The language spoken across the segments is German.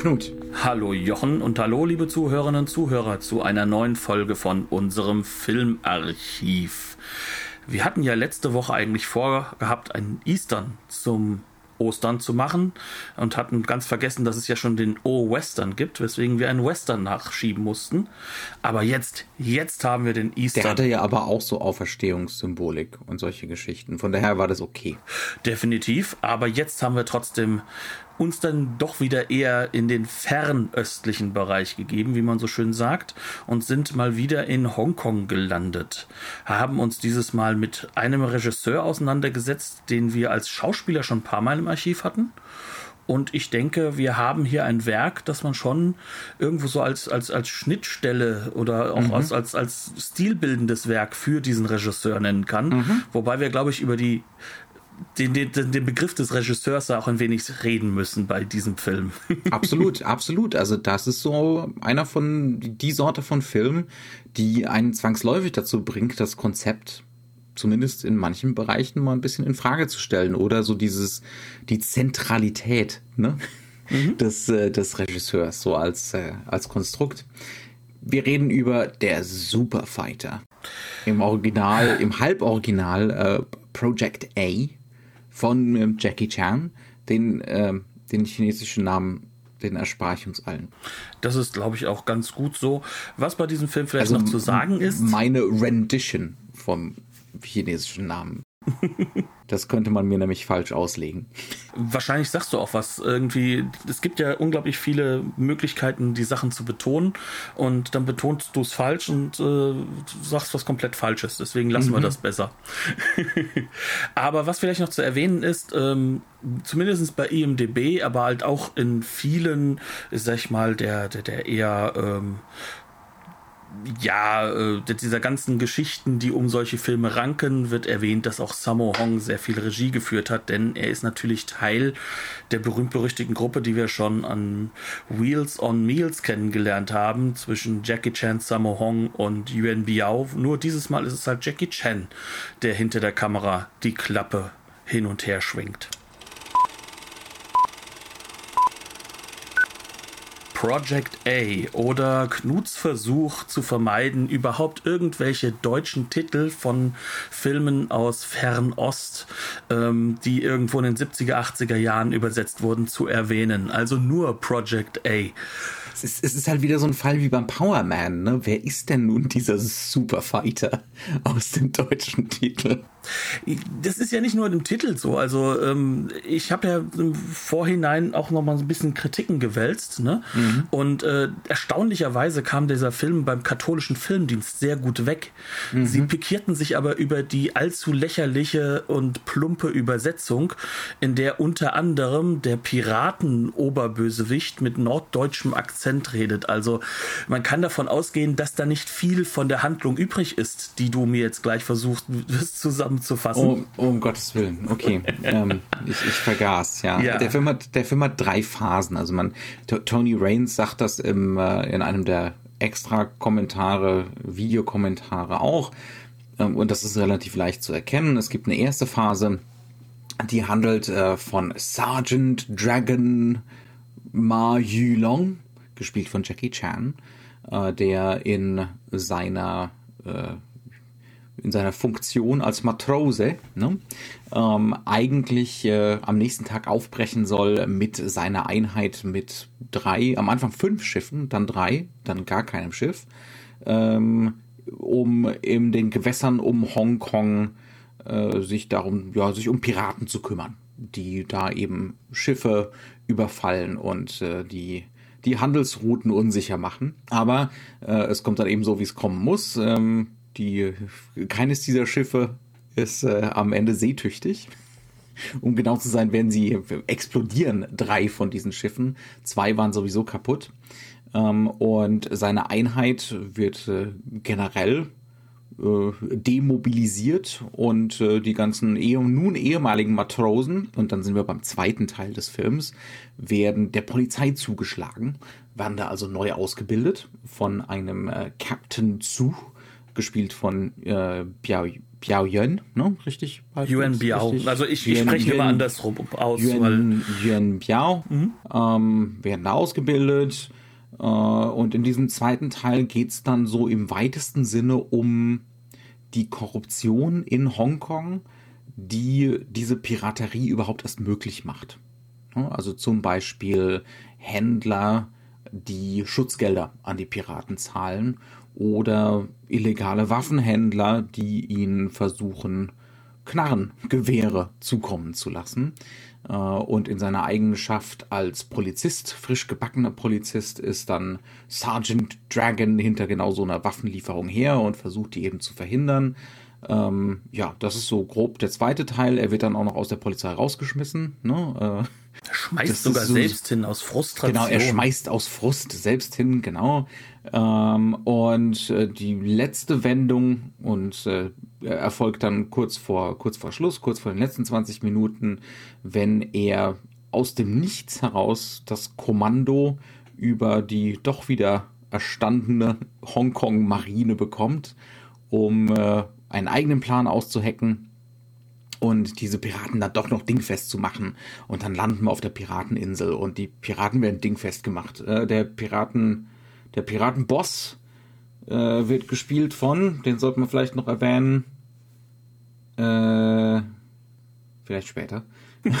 Knut. Hallo Jochen und hallo liebe Zuhörerinnen und Zuhörer zu einer neuen Folge von unserem Filmarchiv. Wir hatten ja letzte Woche eigentlich vorgehabt, einen Eastern zum Ostern zu machen und hatten ganz vergessen, dass es ja schon den O-Western gibt, weswegen wir einen Western nachschieben mussten. Aber jetzt, jetzt haben wir den Eastern. Der hatte ja aber auch so Auferstehungssymbolik und solche Geschichten. Von daher war das okay. Definitiv. Aber jetzt haben wir trotzdem uns dann doch wieder eher in den fernöstlichen Bereich gegeben, wie man so schön sagt, und sind mal wieder in Hongkong gelandet. Haben uns dieses Mal mit einem Regisseur auseinandergesetzt, den wir als Schauspieler schon ein paar Mal im Archiv hatten. Und ich denke, wir haben hier ein Werk, das man schon irgendwo so als, als, als Schnittstelle oder auch mhm. als, als, als stilbildendes Werk für diesen Regisseur nennen kann. Mhm. Wobei wir, glaube ich, über die den, den, den Begriff des Regisseurs auch ein wenig reden müssen bei diesem Film. absolut, absolut. Also das ist so einer von die Sorte von Film, die einen zwangsläufig dazu bringt, das Konzept zumindest in manchen Bereichen mal ein bisschen in Frage zu stellen oder so dieses die Zentralität ne? Mhm. des, äh, des Regisseurs so als äh, als Konstrukt. Wir reden über der Superfighter. Im Original, im Halboriginal äh, Project A von ähm, Jackie Chan. Den, äh, den chinesischen Namen den erspare ich uns allen. Das ist, glaube ich, auch ganz gut so. Was bei diesem Film vielleicht also noch zu sagen ist. Meine Rendition vom chinesischen Namen. Das könnte man mir nämlich falsch auslegen. Wahrscheinlich sagst du auch was. Irgendwie, es gibt ja unglaublich viele Möglichkeiten, die Sachen zu betonen und dann betonst du es falsch und äh, sagst was komplett Falsches. Deswegen lassen mhm. wir das besser. aber was vielleicht noch zu erwähnen ist, ähm, zumindest bei IMDB, aber halt auch in vielen, sag ich mal, der, der, der eher ähm, ja, äh, dieser ganzen Geschichten, die um solche Filme ranken, wird erwähnt, dass auch Sammo Hong sehr viel Regie geführt hat, denn er ist natürlich Teil der berühmt-berüchtigten Gruppe, die wir schon an Wheels on Meals kennengelernt haben, zwischen Jackie Chan, Sammo Hong und Yuan Biao. Nur dieses Mal ist es halt Jackie Chan, der hinter der Kamera die Klappe hin und her schwingt. Project A oder Knuts Versuch zu vermeiden, überhaupt irgendwelche deutschen Titel von Filmen aus Fernost, ähm, die irgendwo in den 70er, 80er Jahren übersetzt wurden, zu erwähnen. Also nur Project A. Es ist, es ist halt wieder so ein Fall wie beim Power Man. Ne? Wer ist denn nun dieser Superfighter aus dem deutschen Titel? Das ist ja nicht nur im Titel so. Also ähm, ich habe ja im Vorhinein auch noch mal so ein bisschen Kritiken gewälzt. Ne? Mhm. Und äh, erstaunlicherweise kam dieser Film beim katholischen Filmdienst sehr gut weg. Mhm. Sie pikierten sich aber über die allzu lächerliche und plumpe Übersetzung, in der unter anderem der Piraten-Oberbösewicht mit norddeutschem Akzent redet. Also man kann davon ausgehen, dass da nicht viel von der Handlung übrig ist, die du mir jetzt gleich versuchst zusammen zusammenzufassen. Oh, um Gottes Willen, okay. ähm, ich, ich vergaß, ja. ja. Der, Film hat, der Film hat drei Phasen. Also man, Tony Raines sagt das im, äh, in einem der extra Kommentare, Videokommentare auch. Ähm, und das ist relativ leicht zu erkennen. Es gibt eine erste Phase, die handelt äh, von Sergeant Dragon Ma Yulong, gespielt von Jackie Chan, äh, der in seiner äh, in seiner Funktion als Matrose ne, ähm, eigentlich äh, am nächsten Tag aufbrechen soll mit seiner Einheit mit drei, am Anfang fünf Schiffen, dann drei, dann gar keinem Schiff, ähm, um in den Gewässern um Hongkong äh, sich darum, ja, sich um Piraten zu kümmern, die da eben Schiffe überfallen und äh, die die Handelsrouten unsicher machen. Aber äh, es kommt dann eben so, wie es kommen muss. Ähm, die, keines dieser Schiffe ist äh, am Ende seetüchtig. Um genau zu sein, werden sie explodieren, drei von diesen Schiffen. Zwei waren sowieso kaputt. Ähm, und seine Einheit wird äh, generell äh, demobilisiert und äh, die ganzen eh nun ehemaligen Matrosen, und dann sind wir beim zweiten Teil des Films, werden der Polizei zugeschlagen, werden da also neu ausgebildet von einem äh, Captain Zu, gespielt von äh, Biao, Biao Yuen, ne? Richtig? Yuan Biao. Also ich, ich spreche immer andersrum aus. Yuan Biao mhm. ähm, werden da ausgebildet. Äh, und in diesem zweiten Teil geht es dann so im weitesten Sinne um die Korruption in Hongkong, die diese Piraterie überhaupt erst möglich macht. Also zum Beispiel Händler, die Schutzgelder an die Piraten zahlen oder illegale Waffenhändler, die ihnen versuchen, Knarrengewehre zukommen zu lassen. Äh, und in seiner Eigenschaft als Polizist, frisch gebackener Polizist, ist dann Sergeant Dragon hinter genau so einer Waffenlieferung her und versucht die eben zu verhindern. Ähm, ja, das ist so grob der zweite Teil. Er wird dann auch noch aus der Polizei rausgeschmissen. Ne? Äh, er schmeißt sogar so, selbst hin aus Frustration. Genau, er schmeißt aus Frust selbst hin, genau. Ähm, und äh, die letzte Wendung und äh, erfolgt dann kurz vor, kurz vor Schluss, kurz vor den letzten 20 Minuten, wenn er aus dem Nichts heraus das Kommando über die doch wieder erstandene Hongkong-Marine bekommt, um äh, einen eigenen Plan auszuhacken und diese Piraten dann doch noch dingfest zu machen. Und dann landen wir auf der Pirateninsel und die Piraten werden dingfest gemacht. Äh, der Piraten, der Piratenboss äh, wird gespielt von, den sollte man vielleicht noch erwähnen, äh, vielleicht später.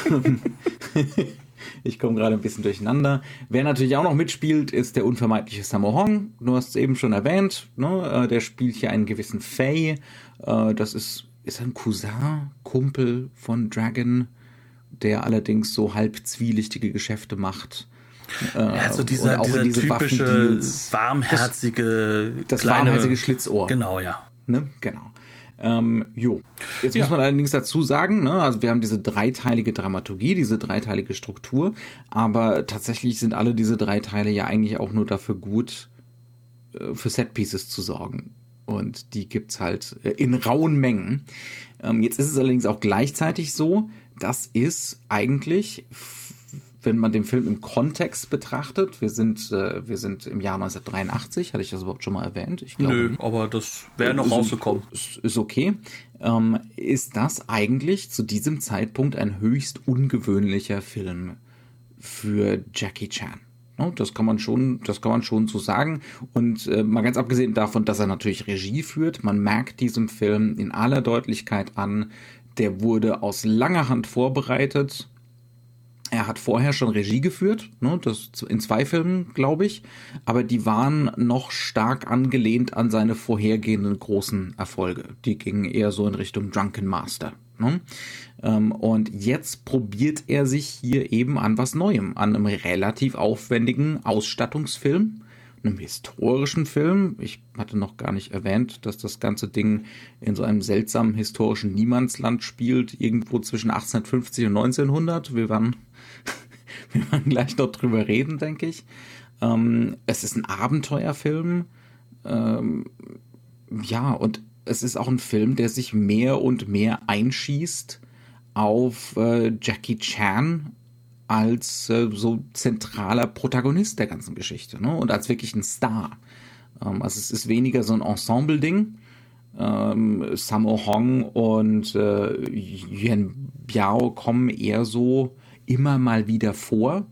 ich komme gerade ein bisschen durcheinander. Wer natürlich auch noch mitspielt, ist der unvermeidliche Sammo Hong. Du hast es eben schon erwähnt. Ne? Äh, der spielt hier einen gewissen Fei. Äh, das ist ist ein Cousin, Kumpel von Dragon, der allerdings so halb zwielichtige Geschäfte macht. Äh, ja, so dieser, dieser diese typische warmherzige das, das kleine, warmherzige Schlitzohr. Genau, ja. Ne? Genau. Ähm, jo. Jetzt ja. muss man allerdings dazu sagen, ne, also wir haben diese dreiteilige Dramaturgie, diese dreiteilige Struktur, aber tatsächlich sind alle diese drei Teile ja eigentlich auch nur dafür gut, äh, für Setpieces zu sorgen. Und die gibt es halt äh, in rauen Mengen. Ähm, jetzt ist es allerdings auch gleichzeitig so, das ist eigentlich, wenn man den Film im Kontext betrachtet, wir sind, äh, wir sind im Jahr 1983, hatte ich das überhaupt schon mal erwähnt? Ich glaube, Nö, aber das wäre noch ist, rausgekommen. Ist, ist okay. Ähm, ist das eigentlich zu diesem Zeitpunkt ein höchst ungewöhnlicher Film für Jackie Chan? Das kann man schon, das kann man schon so sagen. Und äh, mal ganz abgesehen davon, dass er natürlich Regie führt, man merkt diesem Film in aller Deutlichkeit an, der wurde aus langer Hand vorbereitet. Er hat vorher schon Regie geführt, ne, das in zwei Filmen, glaube ich, aber die waren noch stark angelehnt an seine vorhergehenden großen Erfolge. Die gingen eher so in Richtung Drunken Master. Ne? Ähm, und jetzt probiert er sich hier eben an was Neuem, an einem relativ aufwendigen Ausstattungsfilm, einem historischen Film. Ich hatte noch gar nicht erwähnt, dass das ganze Ding in so einem seltsamen historischen Niemandsland spielt, irgendwo zwischen 1850 und 1900. Wir werden, wir werden gleich noch drüber reden, denke ich. Ähm, es ist ein Abenteuerfilm. Ähm, ja, und es ist auch ein Film, der sich mehr und mehr einschießt auf äh, Jackie Chan als äh, so zentraler Protagonist der ganzen Geschichte ne? und als wirklich ein Star. Ähm, also es ist weniger so ein Ensemble-Ding. Ähm, Sammo Hong und äh, Yuan Biao kommen eher so immer mal wieder vor,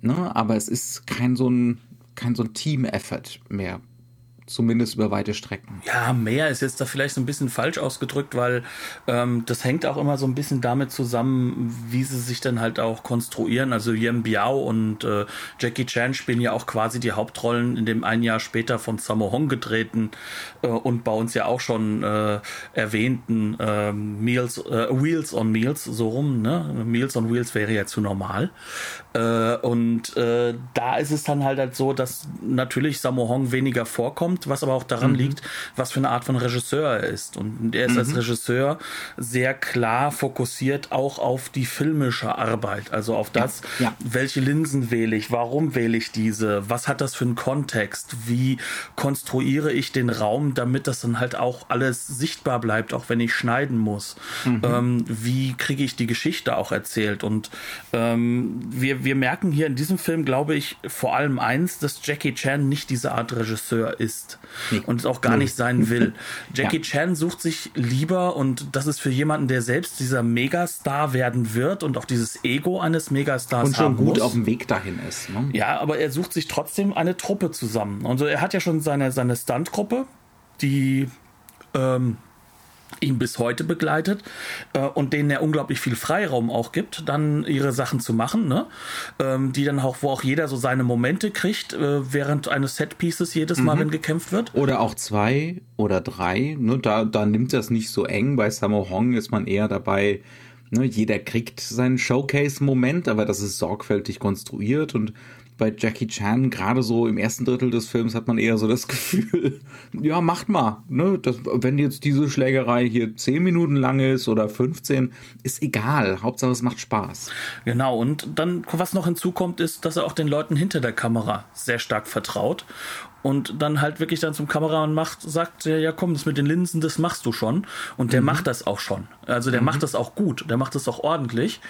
ne? aber es ist kein so ein kein so ein Team-Effort mehr zumindest über weite Strecken. Ja, mehr ist jetzt da vielleicht so ein bisschen falsch ausgedrückt, weil ähm, das hängt auch immer so ein bisschen damit zusammen, wie sie sich dann halt auch konstruieren. Also Yem Biao und äh, Jackie Chan spielen ja auch quasi die Hauptrollen in dem ein Jahr später von Sammo Hong getreten äh, und bei uns ja auch schon äh, erwähnten äh, Meals, äh, Wheels on Meals, so rum, ne? Meals on Wheels wäre ja zu normal. Äh, und äh, da ist es dann halt, halt so, dass natürlich Sammo Hong weniger vorkommt, kommt, was aber auch daran mhm. liegt, was für eine Art von Regisseur er ist. Und er ist mhm. als Regisseur sehr klar fokussiert auch auf die filmische Arbeit, also auf das, ja. Ja. welche Linsen wähle ich, warum wähle ich diese, was hat das für einen Kontext, wie konstruiere ich den Raum, damit das dann halt auch alles sichtbar bleibt, auch wenn ich schneiden muss. Mhm. Ähm, wie kriege ich die Geschichte auch erzählt? Und ähm, wir, wir merken hier in diesem Film, glaube ich, vor allem eins, dass Jackie Chan nicht diese Art Regisseur ist nee. und es auch gar nee. nicht sein will. Jackie ja. Chan sucht sich lieber, und das ist für jemanden, der selbst dieser Megastar werden wird und auch dieses Ego eines Megastars und schon gut muss. auf dem Weg dahin ist. Ne? Ja, aber er sucht sich trotzdem eine Truppe zusammen. Also er hat ja schon seine, seine Stuntgruppe, die ähm, ihn bis heute begleitet äh, und denen er unglaublich viel Freiraum auch gibt, dann ihre Sachen zu machen, ne? Ähm, die dann auch, wo auch jeder so seine Momente kriegt, äh, während eines Setpieces jedes Mal, mhm. wenn gekämpft wird. Oder auch zwei oder drei, ne? Da, da nimmt das nicht so eng. Bei Sammo Hong ist man eher dabei, ne? Jeder kriegt seinen Showcase-Moment, aber das ist sorgfältig konstruiert und bei Jackie Chan, gerade so im ersten Drittel des Films, hat man eher so das Gefühl, ja, macht mal. Ne? Das, wenn jetzt diese Schlägerei hier 10 Minuten lang ist oder 15, ist egal. Hauptsache es macht Spaß. Genau, und dann, was noch hinzukommt, ist, dass er auch den Leuten hinter der Kamera sehr stark vertraut und dann halt wirklich dann zum Kameramann macht, sagt er, ja komm, das mit den Linsen, das machst du schon. Und der mhm. macht das auch schon. Also der mhm. macht das auch gut, der macht das auch ordentlich.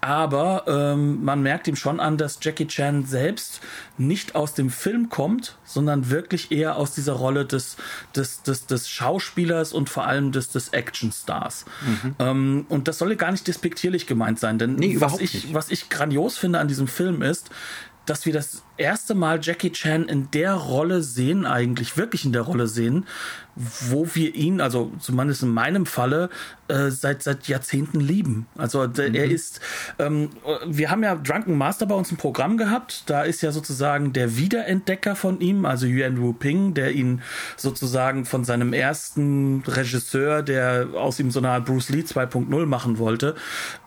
Aber ähm, man merkt ihm schon an, dass Jackie Chan selbst nicht aus dem Film kommt, sondern wirklich eher aus dieser Rolle des, des, des, des Schauspielers und vor allem des, des Actionstars. Mhm. Ähm, und das soll gar nicht despektierlich gemeint sein, denn nee, was, ich, nicht. was ich grandios finde an diesem Film ist, dass wir das erste Mal Jackie Chan in der Rolle sehen, eigentlich wirklich in der Rolle sehen, wo wir ihn, also zumindest in meinem Falle, äh, seit seit Jahrzehnten lieben. Also der, mhm. er ist, ähm, wir haben ja Drunken Master bei uns im Programm gehabt. Da ist ja sozusagen der Wiederentdecker von ihm, also Yuan Wu Ping, der ihn sozusagen von seinem ersten Regisseur, der aus ihm so eine Art Bruce Lee 2.0 machen wollte,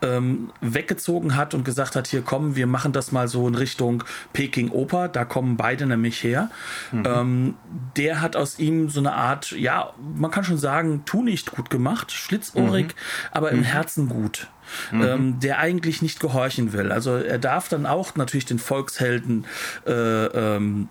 ähm, weggezogen hat und gesagt hat, hier kommen, wir machen das mal so in Richtung Peking Oper, da kommen beide nämlich her. Mhm. Ähm, der hat aus ihm so eine Art, ja, man kann schon sagen, tu nicht gut gemacht, schlitzohrig, mhm. aber im mhm. Herzen gut. Mhm. Ähm, der eigentlich nicht gehorchen will. Also er darf dann auch natürlich den Volkshelden äh, ähm,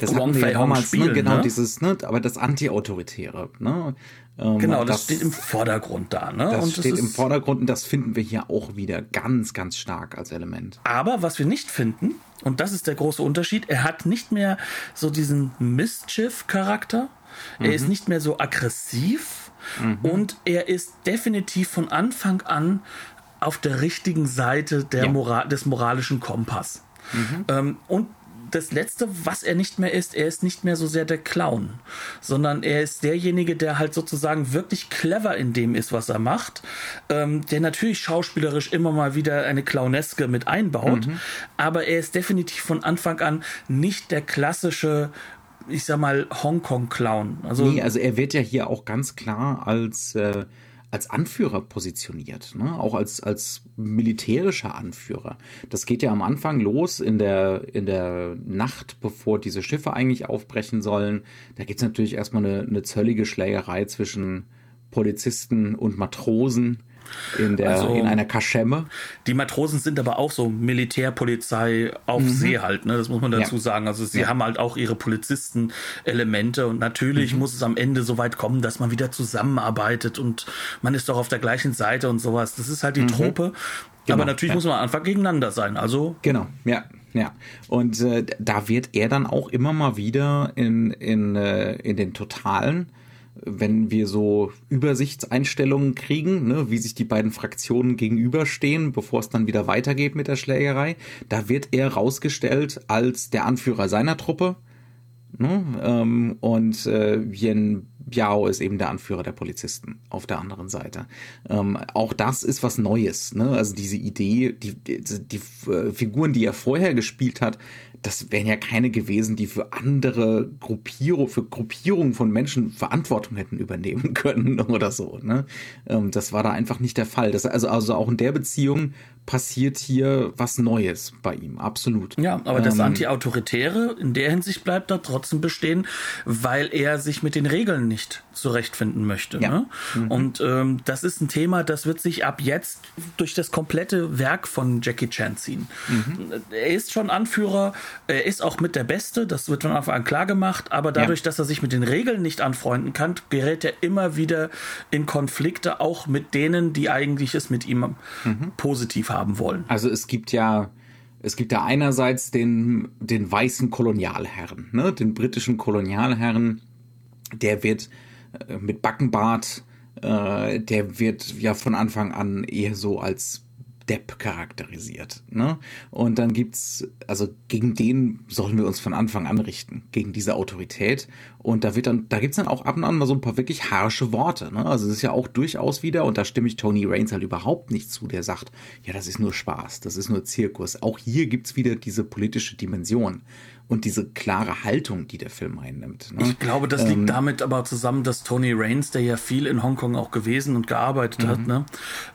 das hatten wir ja damals, spielen, ne? genau ne? dieses, ne, aber das Anti-Autoritäre, ne? Ähm, genau, das, das, steht im Vordergrund da. Ne? Das und steht das im Vordergrund und das finden wir hier auch wieder ganz, ganz stark als Element. Aber was wir nicht finden, und das ist der große Unterschied, er hat nicht mehr so diesen Mischief-Charakter, er mhm. ist nicht mehr so aggressiv mhm. und er ist definitiv von Anfang an auf der richtigen Seite der ja. Moral, des moralischen Kompass. Mhm. Ähm, und das Letzte, was er nicht mehr ist, er ist nicht mehr so sehr der Clown, sondern er ist derjenige, der halt sozusagen wirklich clever in dem ist, was er macht, ähm, der natürlich schauspielerisch immer mal wieder eine Clowneske mit einbaut, mhm. aber er ist definitiv von Anfang an nicht der klassische ich sag mal, Hongkong-Clown. Also, nee, also er wird ja hier auch ganz klar als äh, als Anführer positioniert, ne? auch als, als militärischer Anführer. Das geht ja am Anfang los in der, in der Nacht, bevor diese Schiffe eigentlich aufbrechen sollen. Da gibt's natürlich erstmal eine, eine zöllige Schlägerei zwischen Polizisten und Matrosen in, der, also, in einer Kaschemme. Die Matrosen sind aber auch so Militärpolizei auf mhm. See halt, ne? das muss man dazu ja. sagen. Also sie ja. haben halt auch ihre Polizisten-Elemente und natürlich mhm. muss es am Ende so weit kommen, dass man wieder zusammenarbeitet und man ist doch auf der gleichen Seite und sowas. Das ist halt die mhm. Trope. Genau. Aber natürlich ja. muss man einfach gegeneinander sein. Also genau, ja. Ja, und äh, da wird er dann auch immer mal wieder in, in, äh, in den Totalen wenn wir so Übersichtseinstellungen kriegen, ne, wie sich die beiden Fraktionen gegenüberstehen, bevor es dann wieder weitergeht mit der Schlägerei, da wird er rausgestellt als der Anführer seiner Truppe. Ne, ähm, und äh, Yen Biao ist eben der Anführer der Polizisten auf der anderen Seite. Ähm, auch das ist was Neues. Ne? Also diese Idee, die, die, die äh, Figuren, die er vorher gespielt hat, das wären ja keine gewesen, die für andere Gruppierung, für Gruppierungen von Menschen Verantwortung hätten übernehmen können oder so. Ne? Ähm, das war da einfach nicht der Fall. Das, also, also auch in der Beziehung passiert hier was Neues bei ihm, absolut. Ja, aber das ähm, Anti-Autoritäre in der Hinsicht bleibt da trotzdem bestehen, weil er sich mit den Regeln nicht zurechtfinden möchte. Ja. Ne? Mhm. Und ähm, das ist ein Thema, das wird sich ab jetzt durch das komplette Werk von Jackie Chan ziehen. Mhm. Er ist schon Anführer, er ist auch mit der Beste, das wird von Anfang an klar gemacht, aber dadurch, ja. dass er sich mit den Regeln nicht anfreunden kann, gerät er immer wieder in Konflikte, auch mit denen, die eigentlich es mit ihm mhm. positiv haben wollen. Also es gibt ja es gibt ja einerseits den, den weißen Kolonialherren, ne, den britischen Kolonialherren, der wird äh, mit Backenbart, äh, der wird ja von Anfang an eher so als Depp charakterisiert. Ne? Und dann gibt's, also gegen den sollen wir uns von Anfang an richten, gegen diese Autorität. Und da wird dann, da gibt's dann auch ab und an mal so ein paar wirklich harsche Worte. Ne? Also es ist ja auch durchaus wieder, und da stimme ich Tony Reigns halt überhaupt nicht zu, der sagt, ja, das ist nur Spaß, das ist nur Zirkus. Auch hier gibt's wieder diese politische Dimension und diese klare Haltung, die der Film einnimmt. Ne? Ich glaube, das liegt ähm, damit aber zusammen, dass Tony Raines, der ja viel in Hongkong auch gewesen und gearbeitet hat, mhm. ne,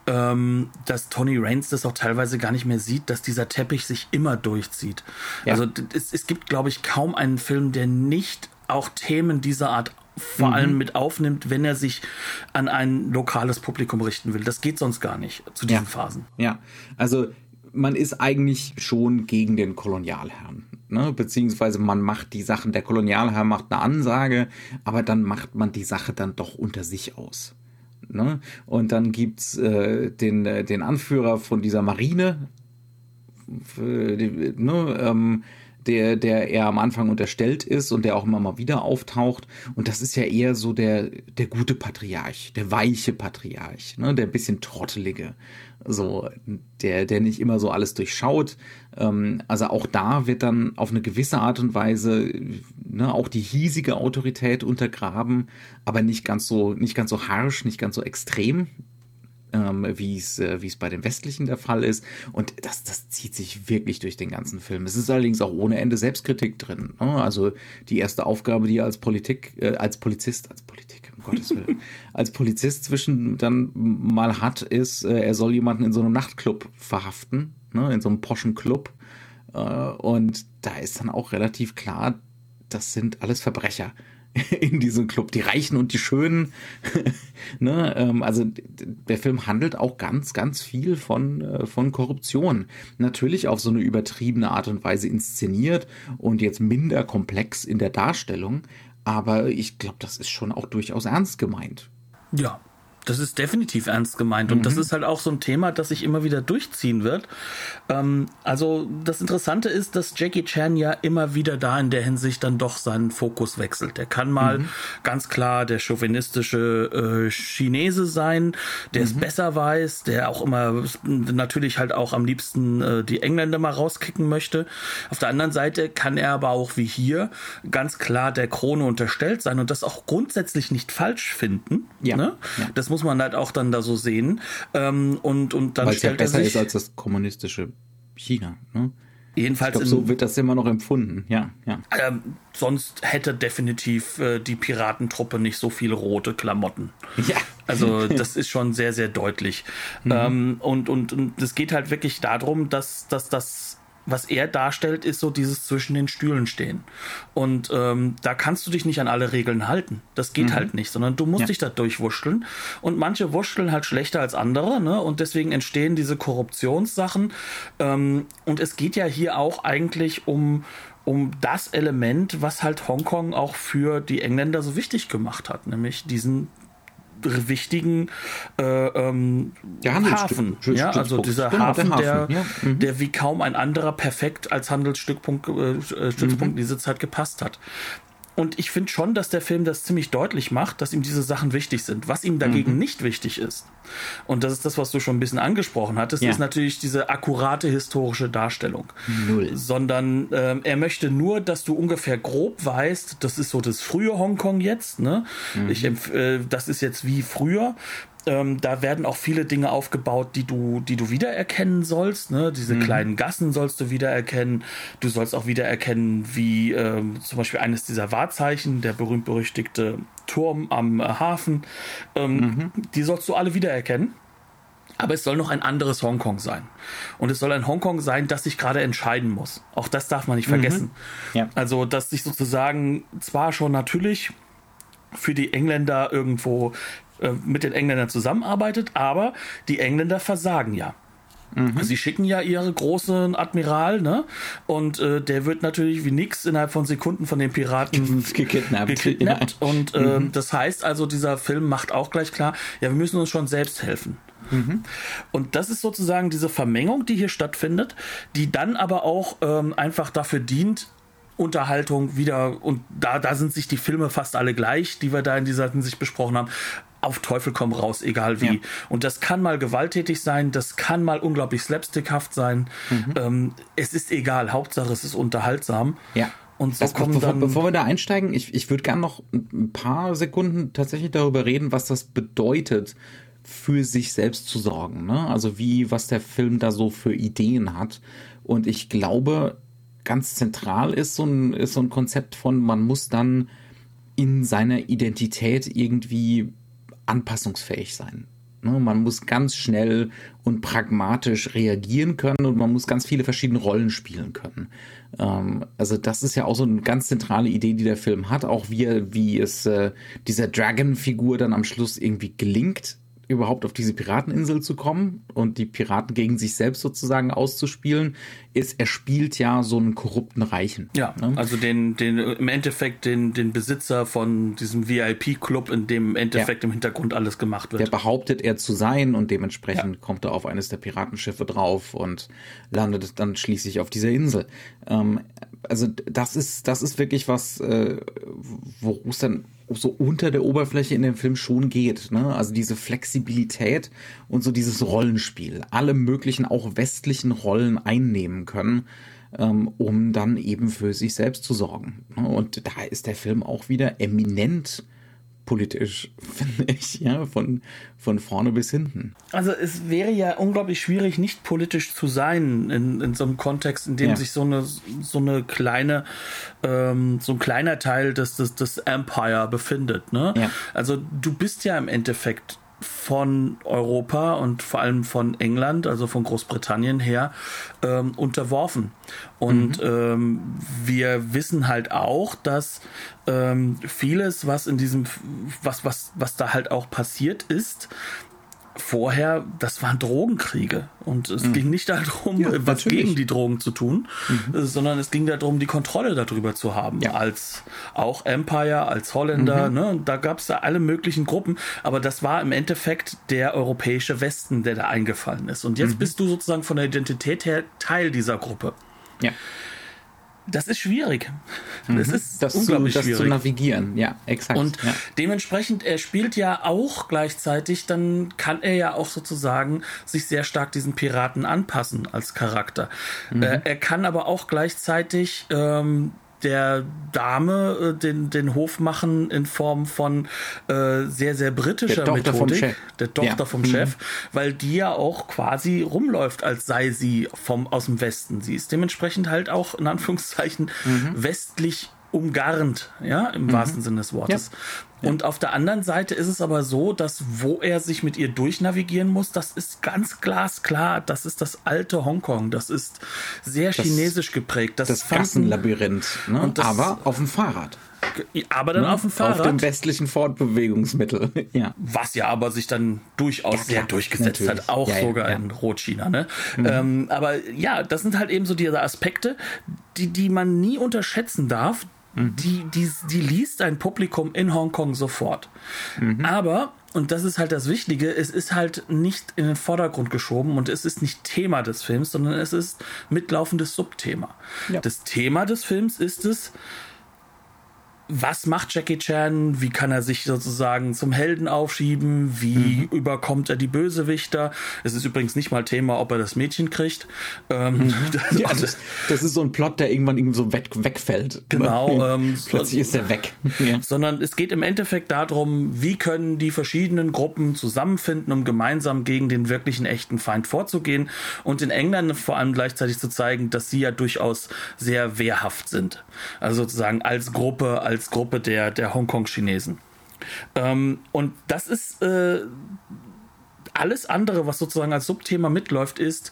ähm, dass Tony Raines das auch teilweise gar nicht mehr sieht, dass dieser Teppich sich immer durchzieht. Ja. Also es, es gibt, glaube ich, kaum einen Film, der nicht auch Themen dieser Art vor mhm. allem mit aufnimmt, wenn er sich an ein lokales Publikum richten will. Das geht sonst gar nicht zu diesen ja. Phasen. Ja, also man ist eigentlich schon gegen den Kolonialherrn. Ne? Beziehungsweise man macht die Sachen, der Kolonialherr macht eine Ansage, aber dann macht man die Sache dann doch unter sich aus. Ne? Und dann gibt's äh, den, äh, den Anführer von dieser Marine, ne, ähm, der, der eher am Anfang unterstellt ist und der auch immer mal wieder auftaucht. Und das ist ja eher so der, der gute Patriarch, der weiche Patriarch, ne, der bisschen trottelige so der, der nicht immer so alles durchschaut. Ähm, also auch da wird dann auf eine gewisse Art und Weise ne, auch die hiesige Autorität untergraben, aber nicht ganz so, nicht ganz so harsch, nicht ganz so extrem, ähm, wie es äh, wie es bei den westlichen der Fall ist. Und das, das zieht sich wirklich durch den ganzen Film. Es ist allerdings auch ohne Ende Selbstkritik drin. Ne? Also die erste Aufgabe, die er als Politik, äh, als Polizist, als Politik, um Gottes Willen, als Polizist zwischen dann mal hat, ist, äh, er soll jemanden in so einem Nachtclub verhaften, ne? in so einem poschen Club. Äh, und da ist dann auch relativ klar, das sind alles Verbrecher. in diesem Club. Die Reichen und die Schönen. ne? Ähm, also der Film handelt auch ganz, ganz viel von, äh, von Korruption. Natürlich auf so eine übertriebene Art und Weise inszeniert und jetzt minder komplex in der Darstellung. Aber ich glaube, das ist schon auch durchaus ernst gemeint. Ja, das ist definitiv ernst gemeint und mhm. das ist halt auch so ein Thema, das sich immer wieder durchziehen wird. Ähm, also das Interessante ist, dass Jackie Chan ja immer wieder da in der Hinsicht dann doch seinen Fokus wechselt. Der kann mal mhm. ganz klar der chauvinistische äh, Chinese sein, der mhm. es besser weiß, der auch immer natürlich halt auch am liebsten äh, die Engländer mal rauskicken möchte. Auf der anderen Seite kann er aber auch wie hier ganz klar der Krone unterstellt sein und das auch grundsätzlich nicht falsch finden. Ja. Ne? ja. Das muss man halt auch dann da so sehen. Ähm, und, und dann Weil stellt es ja besser er sich, ist als das kommunistische China. Ne? Jedenfalls glaub, so wird das immer noch empfunden, ja. ja. Ähm, sonst hätte definitiv äh, die Piratentruppe nicht so viele rote Klamotten. Ja. Also das ist schon sehr, sehr deutlich. Mhm. Ähm, und, und, und es geht halt wirklich darum, dass, dass das was er darstellt, ist so dieses zwischen den Stühlen stehen. Und ähm, da kannst du dich nicht an alle Regeln halten. Das geht mhm. halt nicht, sondern du musst ja. dich da durchwurschteln. Und manche wurschteln halt schlechter als andere, ne? Und deswegen entstehen diese Korruptionssachen. Ähm, und es geht ja hier auch eigentlich um um das Element, was halt Hongkong auch für die Engländer so wichtig gemacht hat, nämlich diesen wichtigen äh, ähm, Hafen. Ja, also dieser genau, Hafen, der, Hafen. Der, ja. mhm. der, wie kaum ein anderer perfekt als Handelsstützpunkt äh, mhm. in diese Zeit gepasst hat. Und ich finde schon, dass der Film das ziemlich deutlich macht, dass ihm diese Sachen wichtig sind. Was ihm dagegen mhm. nicht wichtig ist, und das ist das, was du schon ein bisschen angesprochen hattest, ja. ist natürlich diese akkurate historische Darstellung. Null. Sondern ähm, er möchte nur, dass du ungefähr grob weißt, das ist so das frühe Hongkong jetzt, ne? Mhm. Ich, äh, das ist jetzt wie früher ähm, da werden auch viele Dinge aufgebaut, die du, die du wiedererkennen sollst. Ne? Diese mhm. kleinen Gassen sollst du wiedererkennen. Du sollst auch wiedererkennen, wie ähm, zum Beispiel eines dieser Wahrzeichen, der berühmt-berüchtigte Turm am äh, Hafen. Ähm, mhm. Die sollst du alle wiedererkennen. Aber es soll noch ein anderes Hongkong sein. Und es soll ein Hongkong sein, das sich gerade entscheiden muss. Auch das darf man nicht vergessen. Mhm. Ja. Also, dass sich sozusagen zwar schon natürlich für die Engländer irgendwo äh, mit den Engländern zusammenarbeitet, aber die Engländer versagen ja. Mhm. Sie schicken ja ihre großen Admiral, ne? Und äh, der wird natürlich wie nix innerhalb von Sekunden von den Piraten gekidnappt. gekidnappt. Ja. Und äh, mhm. das heißt also, dieser Film macht auch gleich klar, ja, wir müssen uns schon selbst helfen. Mhm. Und das ist sozusagen diese Vermengung, die hier stattfindet, die dann aber auch ähm, einfach dafür dient, Unterhaltung wieder, und da, da sind sich die Filme fast alle gleich, die wir da in dieser Hinsicht besprochen haben, auf Teufel komm raus, egal wie. Ja. Und das kann mal gewalttätig sein, das kann mal unglaublich slapstickhaft sein. Mhm. Ähm, es ist egal, Hauptsache es ist unterhaltsam. Ja. Und so also, kommen bevor, dann bevor wir da einsteigen, ich, ich würde gerne noch ein paar Sekunden tatsächlich darüber reden, was das bedeutet, für sich selbst zu sorgen. Ne? Also wie, was der Film da so für Ideen hat. Und ich glaube, ganz zentral ist so ein, ist so ein Konzept von, man muss dann in seiner Identität irgendwie anpassungsfähig sein. Ne, man muss ganz schnell und pragmatisch reagieren können und man muss ganz viele verschiedene Rollen spielen können. Ähm, also das ist ja auch so eine ganz zentrale Idee, die der Film hat, auch wie, wie es äh, dieser Dragon-Figur dann am Schluss irgendwie gelingt, überhaupt auf diese Pirateninsel zu kommen und die Piraten gegen sich selbst sozusagen auszuspielen, ist, er spielt ja so einen korrupten Reichen. Ja, ne? also den, den, im Endeffekt den, den Besitzer von diesem VIP-Club, in dem im Endeffekt ja. im Hintergrund alles gemacht wird. Der behauptet er zu sein und dementsprechend ja. kommt er auf eines der Piratenschiffe drauf und landet dann schließlich auf dieser Insel. Ähm, also das ist, das ist wirklich was, äh, worum es dann so unter der Oberfläche in dem Film schon geht. Ne? Also diese Flexibilität und so dieses Rollenspiel. Alle möglichen, auch westlichen Rollen einnehmen können, ähm, um dann eben für sich selbst zu sorgen. Ne? Und da ist der Film auch wieder eminent politisch, finde ich, ja, von, von vorne bis hinten. Also es wäre ja unglaublich schwierig, nicht politisch zu sein in, in so einem Kontext, in dem ja. sich so eine, so eine kleine, ähm, so ein kleiner Teil des, des, des Empire befindet. Ne? Ja. Also du bist ja im Endeffekt von Europa und vor allem von England, also von Großbritannien her, ähm, unterworfen. Und mhm. ähm, wir wissen halt auch, dass ähm, vieles, was in diesem, was, was, was da halt auch passiert ist, vorher, das waren Drogenkriege. Und es mhm. ging nicht darum, ja, was gegen die Drogen zu tun, mhm. sondern es ging darum, die Kontrolle darüber zu haben. Ja. Als auch Empire, als Holländer, mhm. ne? Da gab es da alle möglichen Gruppen, aber das war im Endeffekt der europäische Westen, der da eingefallen ist. Und jetzt mhm. bist du sozusagen von der Identität her Teil dieser Gruppe. Ja. Das ist schwierig. Das mhm. ist das unglaublich zu, das schwierig. zu navigieren, ja, exakt. Und ja. dementsprechend, er spielt ja auch gleichzeitig, dann kann er ja auch sozusagen sich sehr stark diesen Piraten anpassen als Charakter. Mhm. Äh, er kann aber auch gleichzeitig ähm, der Dame äh, den, den Hof machen in Form von äh, sehr, sehr britischer der Methodik. Der Tochter ja. vom mhm. Chef, weil die ja auch quasi rumläuft, als sei sie vom, aus dem Westen. Sie ist dementsprechend halt auch in Anführungszeichen mhm. westlich umgarnt, ja, im mhm. wahrsten Sinne des Wortes. Ja. Und auf der anderen Seite ist es aber so, dass wo er sich mit ihr durchnavigieren muss, das ist ganz glasklar. Das ist das alte Hongkong. Das ist sehr das, chinesisch geprägt. Das, das Gassenlabyrinth. Ne? Das, aber auf dem Fahrrad. Aber dann ne? auf dem Fahrrad. Auf dem westlichen Fortbewegungsmittel. ja. Was ja aber sich dann durchaus ja, sehr durchgesetzt natürlich. hat. Auch ja, sogar in Rotchina. Ne? Mhm. Ähm, aber ja, das sind halt eben so diese Aspekte, die, die man nie unterschätzen darf, Mhm. Die, die, die liest ein Publikum in Hongkong sofort. Mhm. Aber, und das ist halt das Wichtige, es ist halt nicht in den Vordergrund geschoben und es ist nicht Thema des Films, sondern es ist mitlaufendes Subthema. Ja. Das Thema des Films ist es, was macht Jackie Chan? Wie kann er sich sozusagen zum Helden aufschieben? Wie mhm. überkommt er die Bösewichter? Es ist übrigens nicht mal Thema, ob er das Mädchen kriegt. Ähm, mhm. das, ja, das, das, ist so ein Plot, der irgendwann irgendwie so weg, wegfällt. Genau. Ähm, Plötzlich ist er weg. Ja. Sondern es geht im Endeffekt darum, wie können die verschiedenen Gruppen zusammenfinden, um gemeinsam gegen den wirklichen echten Feind vorzugehen und in England vor allem gleichzeitig zu zeigen, dass sie ja durchaus sehr wehrhaft sind. Also sozusagen als Gruppe, als als Gruppe der, der Hongkong-Chinesen. Ähm, und das ist äh, alles andere, was sozusagen als Subthema mitläuft, ist,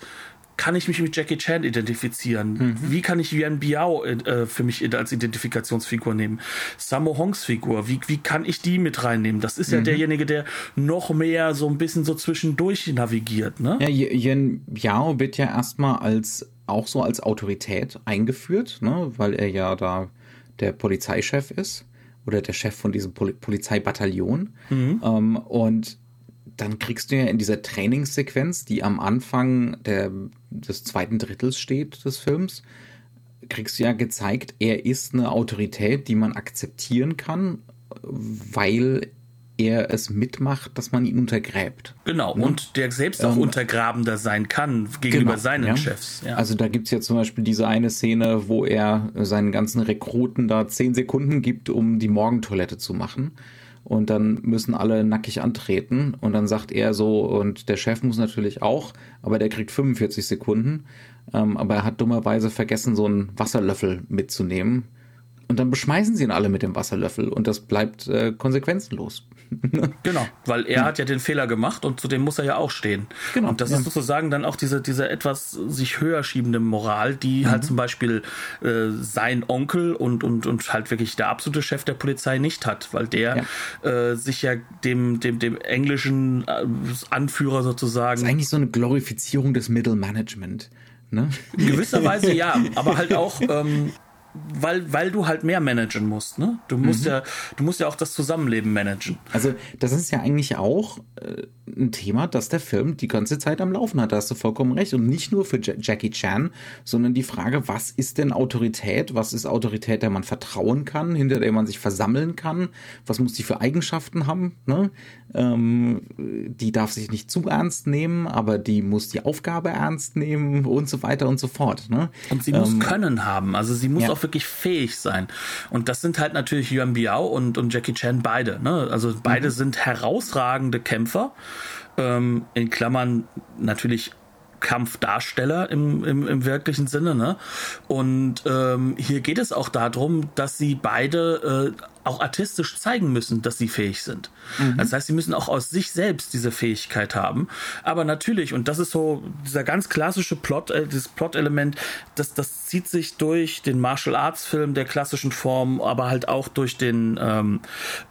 kann ich mich mit Jackie Chan identifizieren? Mhm. Wie kann ich Yuan Biao äh, für mich als Identifikationsfigur nehmen? Sammo Hongs Figur, wie, wie kann ich die mit reinnehmen? Das ist ja mhm. derjenige, der noch mehr so ein bisschen so zwischendurch navigiert. Ne? Ja, Yuan Biao wird ja erstmal als auch so als Autorität eingeführt, ne? weil er ja da der Polizeichef ist oder der Chef von diesem Pol Polizeibataillon. Mhm. Ähm, und dann kriegst du ja in dieser Trainingssequenz, die am Anfang der, des zweiten Drittels steht des Films, kriegst du ja gezeigt, er ist eine Autorität, die man akzeptieren kann, weil er es mitmacht, dass man ihn untergräbt. Genau, ne? und der selbst auch ähm, untergrabender sein kann gegenüber genau, seinen ja. Chefs. Ja. Also da gibt es ja zum Beispiel diese eine Szene, wo er seinen ganzen Rekruten da zehn Sekunden gibt, um die Morgentoilette zu machen und dann müssen alle nackig antreten und dann sagt er so und der Chef muss natürlich auch, aber der kriegt 45 Sekunden, ähm, aber er hat dummerweise vergessen, so einen Wasserlöffel mitzunehmen und dann beschmeißen sie ihn alle mit dem Wasserlöffel und das bleibt äh, konsequenzenlos. genau, weil er hat ja den Fehler gemacht und zu dem muss er ja auch stehen. Genau. Und das ja. ist sozusagen dann auch diese, diese etwas sich höher schiebende Moral, die mhm. halt zum Beispiel äh, sein Onkel und, und, und halt wirklich der absolute Chef der Polizei nicht hat, weil der ja. äh, sich ja dem, dem, dem englischen äh, Anführer sozusagen. Das ist eigentlich so eine Glorifizierung des Middle Management. Ne? In gewisser Weise ja, aber halt auch ähm, weil, weil du halt mehr managen musst, ne? Du musst mhm. ja, du musst ja auch das Zusammenleben managen. Also, das ist ja eigentlich auch äh, ein Thema, das der Film die ganze Zeit am Laufen hat. Da hast du vollkommen recht. Und nicht nur für ja Jackie Chan, sondern die Frage, was ist denn Autorität? Was ist Autorität, der man vertrauen kann, hinter der man sich versammeln kann? Was muss die für Eigenschaften haben? Ne? Ähm, die darf sich nicht zu ernst nehmen, aber die muss die Aufgabe ernst nehmen und so weiter und so fort. Ne? Und sie muss ähm, Können haben. Also sie muss ja. auch wirklich fähig sein. Und das sind halt natürlich Yuan Biao und, und Jackie Chan beide. Ne? Also beide mhm. sind herausragende Kämpfer. Ähm, in Klammern natürlich Kampfdarsteller im, im, im wirklichen Sinne. Ne? Und ähm, hier geht es auch darum, dass sie beide äh, auch artistisch zeigen müssen, dass sie fähig sind. Mhm. Das heißt, sie müssen auch aus sich selbst diese Fähigkeit haben. Aber natürlich, und das ist so dieser ganz klassische Plot, äh, dieses Plot-Element, das, das zieht sich durch den Martial Arts Film der klassischen Form, aber halt auch durch den ähm,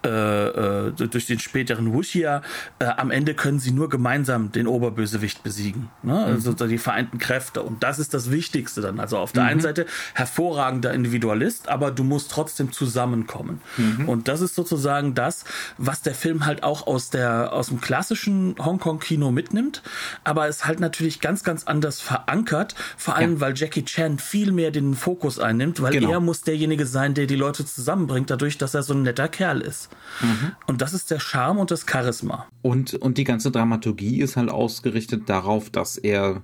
äh, äh, durch den späteren Wuxia. Äh, am Ende können sie nur gemeinsam den Oberbösewicht besiegen. Ne? Mhm. Also die vereinten Kräfte. Und das ist das Wichtigste dann. Also auf der mhm. einen Seite hervorragender Individualist, aber du musst trotzdem zusammenkommen. Mhm. Und das ist sozusagen das, was der Film halt auch aus der aus dem klassischen Hongkong-Kino mitnimmt, aber es halt natürlich ganz, ganz anders verankert, vor allem ja. weil Jackie Chan viel mehr den Fokus einnimmt, weil genau. er muss derjenige sein, der die Leute zusammenbringt, dadurch, dass er so ein netter Kerl ist. Mhm. Und das ist der Charme und das Charisma. Und, und die ganze Dramaturgie ist halt ausgerichtet darauf, dass er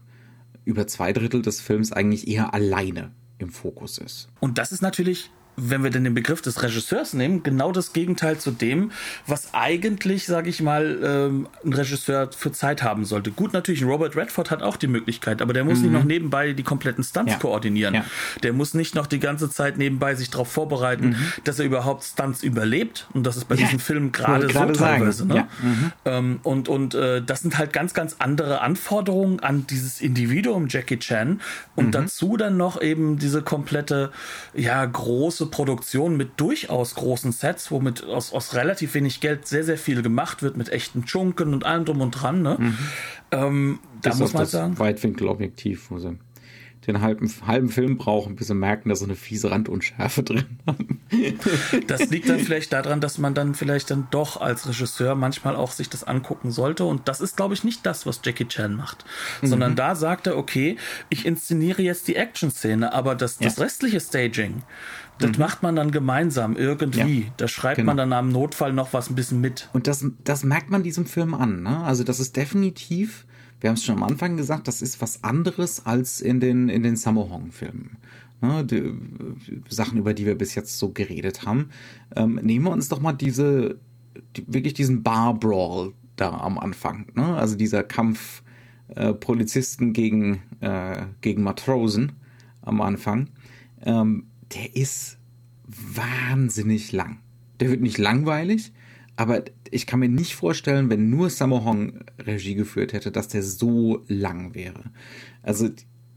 über zwei Drittel des Films eigentlich eher alleine im Fokus ist. Und das ist natürlich wenn wir denn den Begriff des Regisseurs nehmen, genau das Gegenteil zu dem, was eigentlich, sage ich mal, ähm, ein Regisseur für Zeit haben sollte. Gut, natürlich, Robert Redford hat auch die Möglichkeit, aber der muss mhm. nicht noch nebenbei die kompletten Stunts ja. koordinieren. Ja. Der muss nicht noch die ganze Zeit nebenbei sich darauf vorbereiten, mhm. dass er überhaupt Stunts überlebt. Und das ist bei ja. diesem Film gerade so teilweise. Ne? Mhm. Ähm, und und äh, das sind halt ganz, ganz andere Anforderungen an dieses Individuum Jackie Chan. Und mhm. dazu dann noch eben diese komplette, ja, große Produktion mit durchaus großen Sets, womit aus, aus relativ wenig Geld sehr, sehr viel gemacht wird, mit echten Schunken und allem drum und dran. Ne? Mhm. Ähm, da muss man das sagen. Weitwinkelobjektiv, wo sie den halben, halben Film brauchen, bis sie merken, dass sie eine fiese Randunschärfe drin haben. Das liegt dann vielleicht daran, dass man dann vielleicht dann doch als Regisseur manchmal auch sich das angucken sollte. Und das ist, glaube ich, nicht das, was Jackie Chan macht. Mhm. Sondern da sagt er, okay, ich inszeniere jetzt die Action-Szene, aber das, ja. das restliche Staging, das mhm. macht man dann gemeinsam irgendwie. Ja, da schreibt genau. man dann am Notfall noch was ein bisschen mit. Und das, das merkt man diesem Film an. Ne? Also das ist definitiv, wir haben es schon am Anfang gesagt, das ist was anderes als in den, in den Sammo Hong-Filmen. Ne? Die, Sachen, über die wir bis jetzt so geredet haben. Ähm, nehmen wir uns doch mal diese, die, wirklich diesen Bar-Brawl da am Anfang. Ne? Also dieser Kampf äh, Polizisten gegen, äh, gegen Matrosen am Anfang. Ähm, der ist wahnsinnig lang. Der wird nicht langweilig, Aber ich kann mir nicht vorstellen, wenn nur Sammo Hong Regie geführt hätte, dass der so lang wäre. Also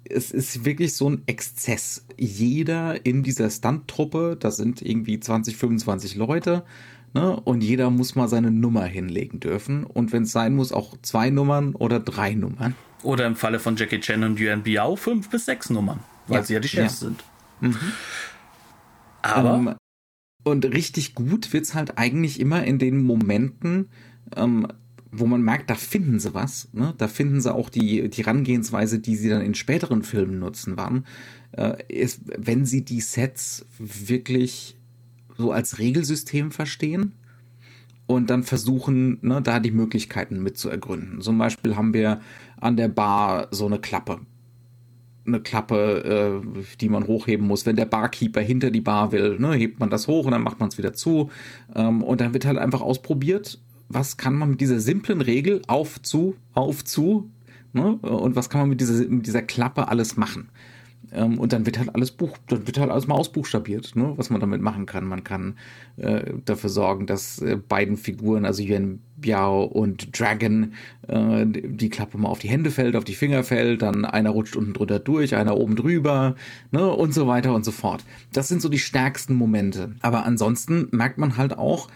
es ist wirklich so ein Exzess. Jeder in dieser Stunt-Truppe, das sind irgendwie 20, 25 Leute, ne? Und jeder muss mal seine Nummer hinlegen dürfen. Und wenn es sein muss, auch zwei Nummern oder drei Nummern. Oder im Falle von Jackie Chan und Yuan Biao fünf bis sechs Nummern, weil ja, sie ja die Chefs ja. sind. Mhm. Aber. Um, ähm, und richtig gut wird es halt eigentlich immer in den Momenten, ähm, wo man merkt, da finden sie was. Ne? Da finden sie auch die, die Rangehensweise, die sie dann in späteren Filmen nutzen waren. Äh, ist, wenn sie die Sets wirklich so als Regelsystem verstehen und dann versuchen, ne, da die Möglichkeiten mit zu ergründen. Zum Beispiel haben wir an der Bar so eine Klappe. Eine Klappe, äh, die man hochheben muss. Wenn der Barkeeper hinter die Bar will, ne, hebt man das hoch und dann macht man es wieder zu. Ähm, und dann wird halt einfach ausprobiert, was kann man mit dieser simplen Regel auf, zu, auf, zu, ne? und was kann man mit dieser, mit dieser Klappe alles machen. Ähm, und dann wird halt alles Buch, dann wird halt alles mal ausbuchstabiert, ne? was man damit machen kann. Man kann äh, dafür sorgen, dass äh, beiden Figuren, also Yuan Biao und Dragon, äh, die Klappe mal auf die Hände fällt, auf die Finger fällt, dann einer rutscht unten drunter durch, einer oben drüber, ne? und so weiter und so fort. Das sind so die stärksten Momente. Aber ansonsten merkt man halt auch,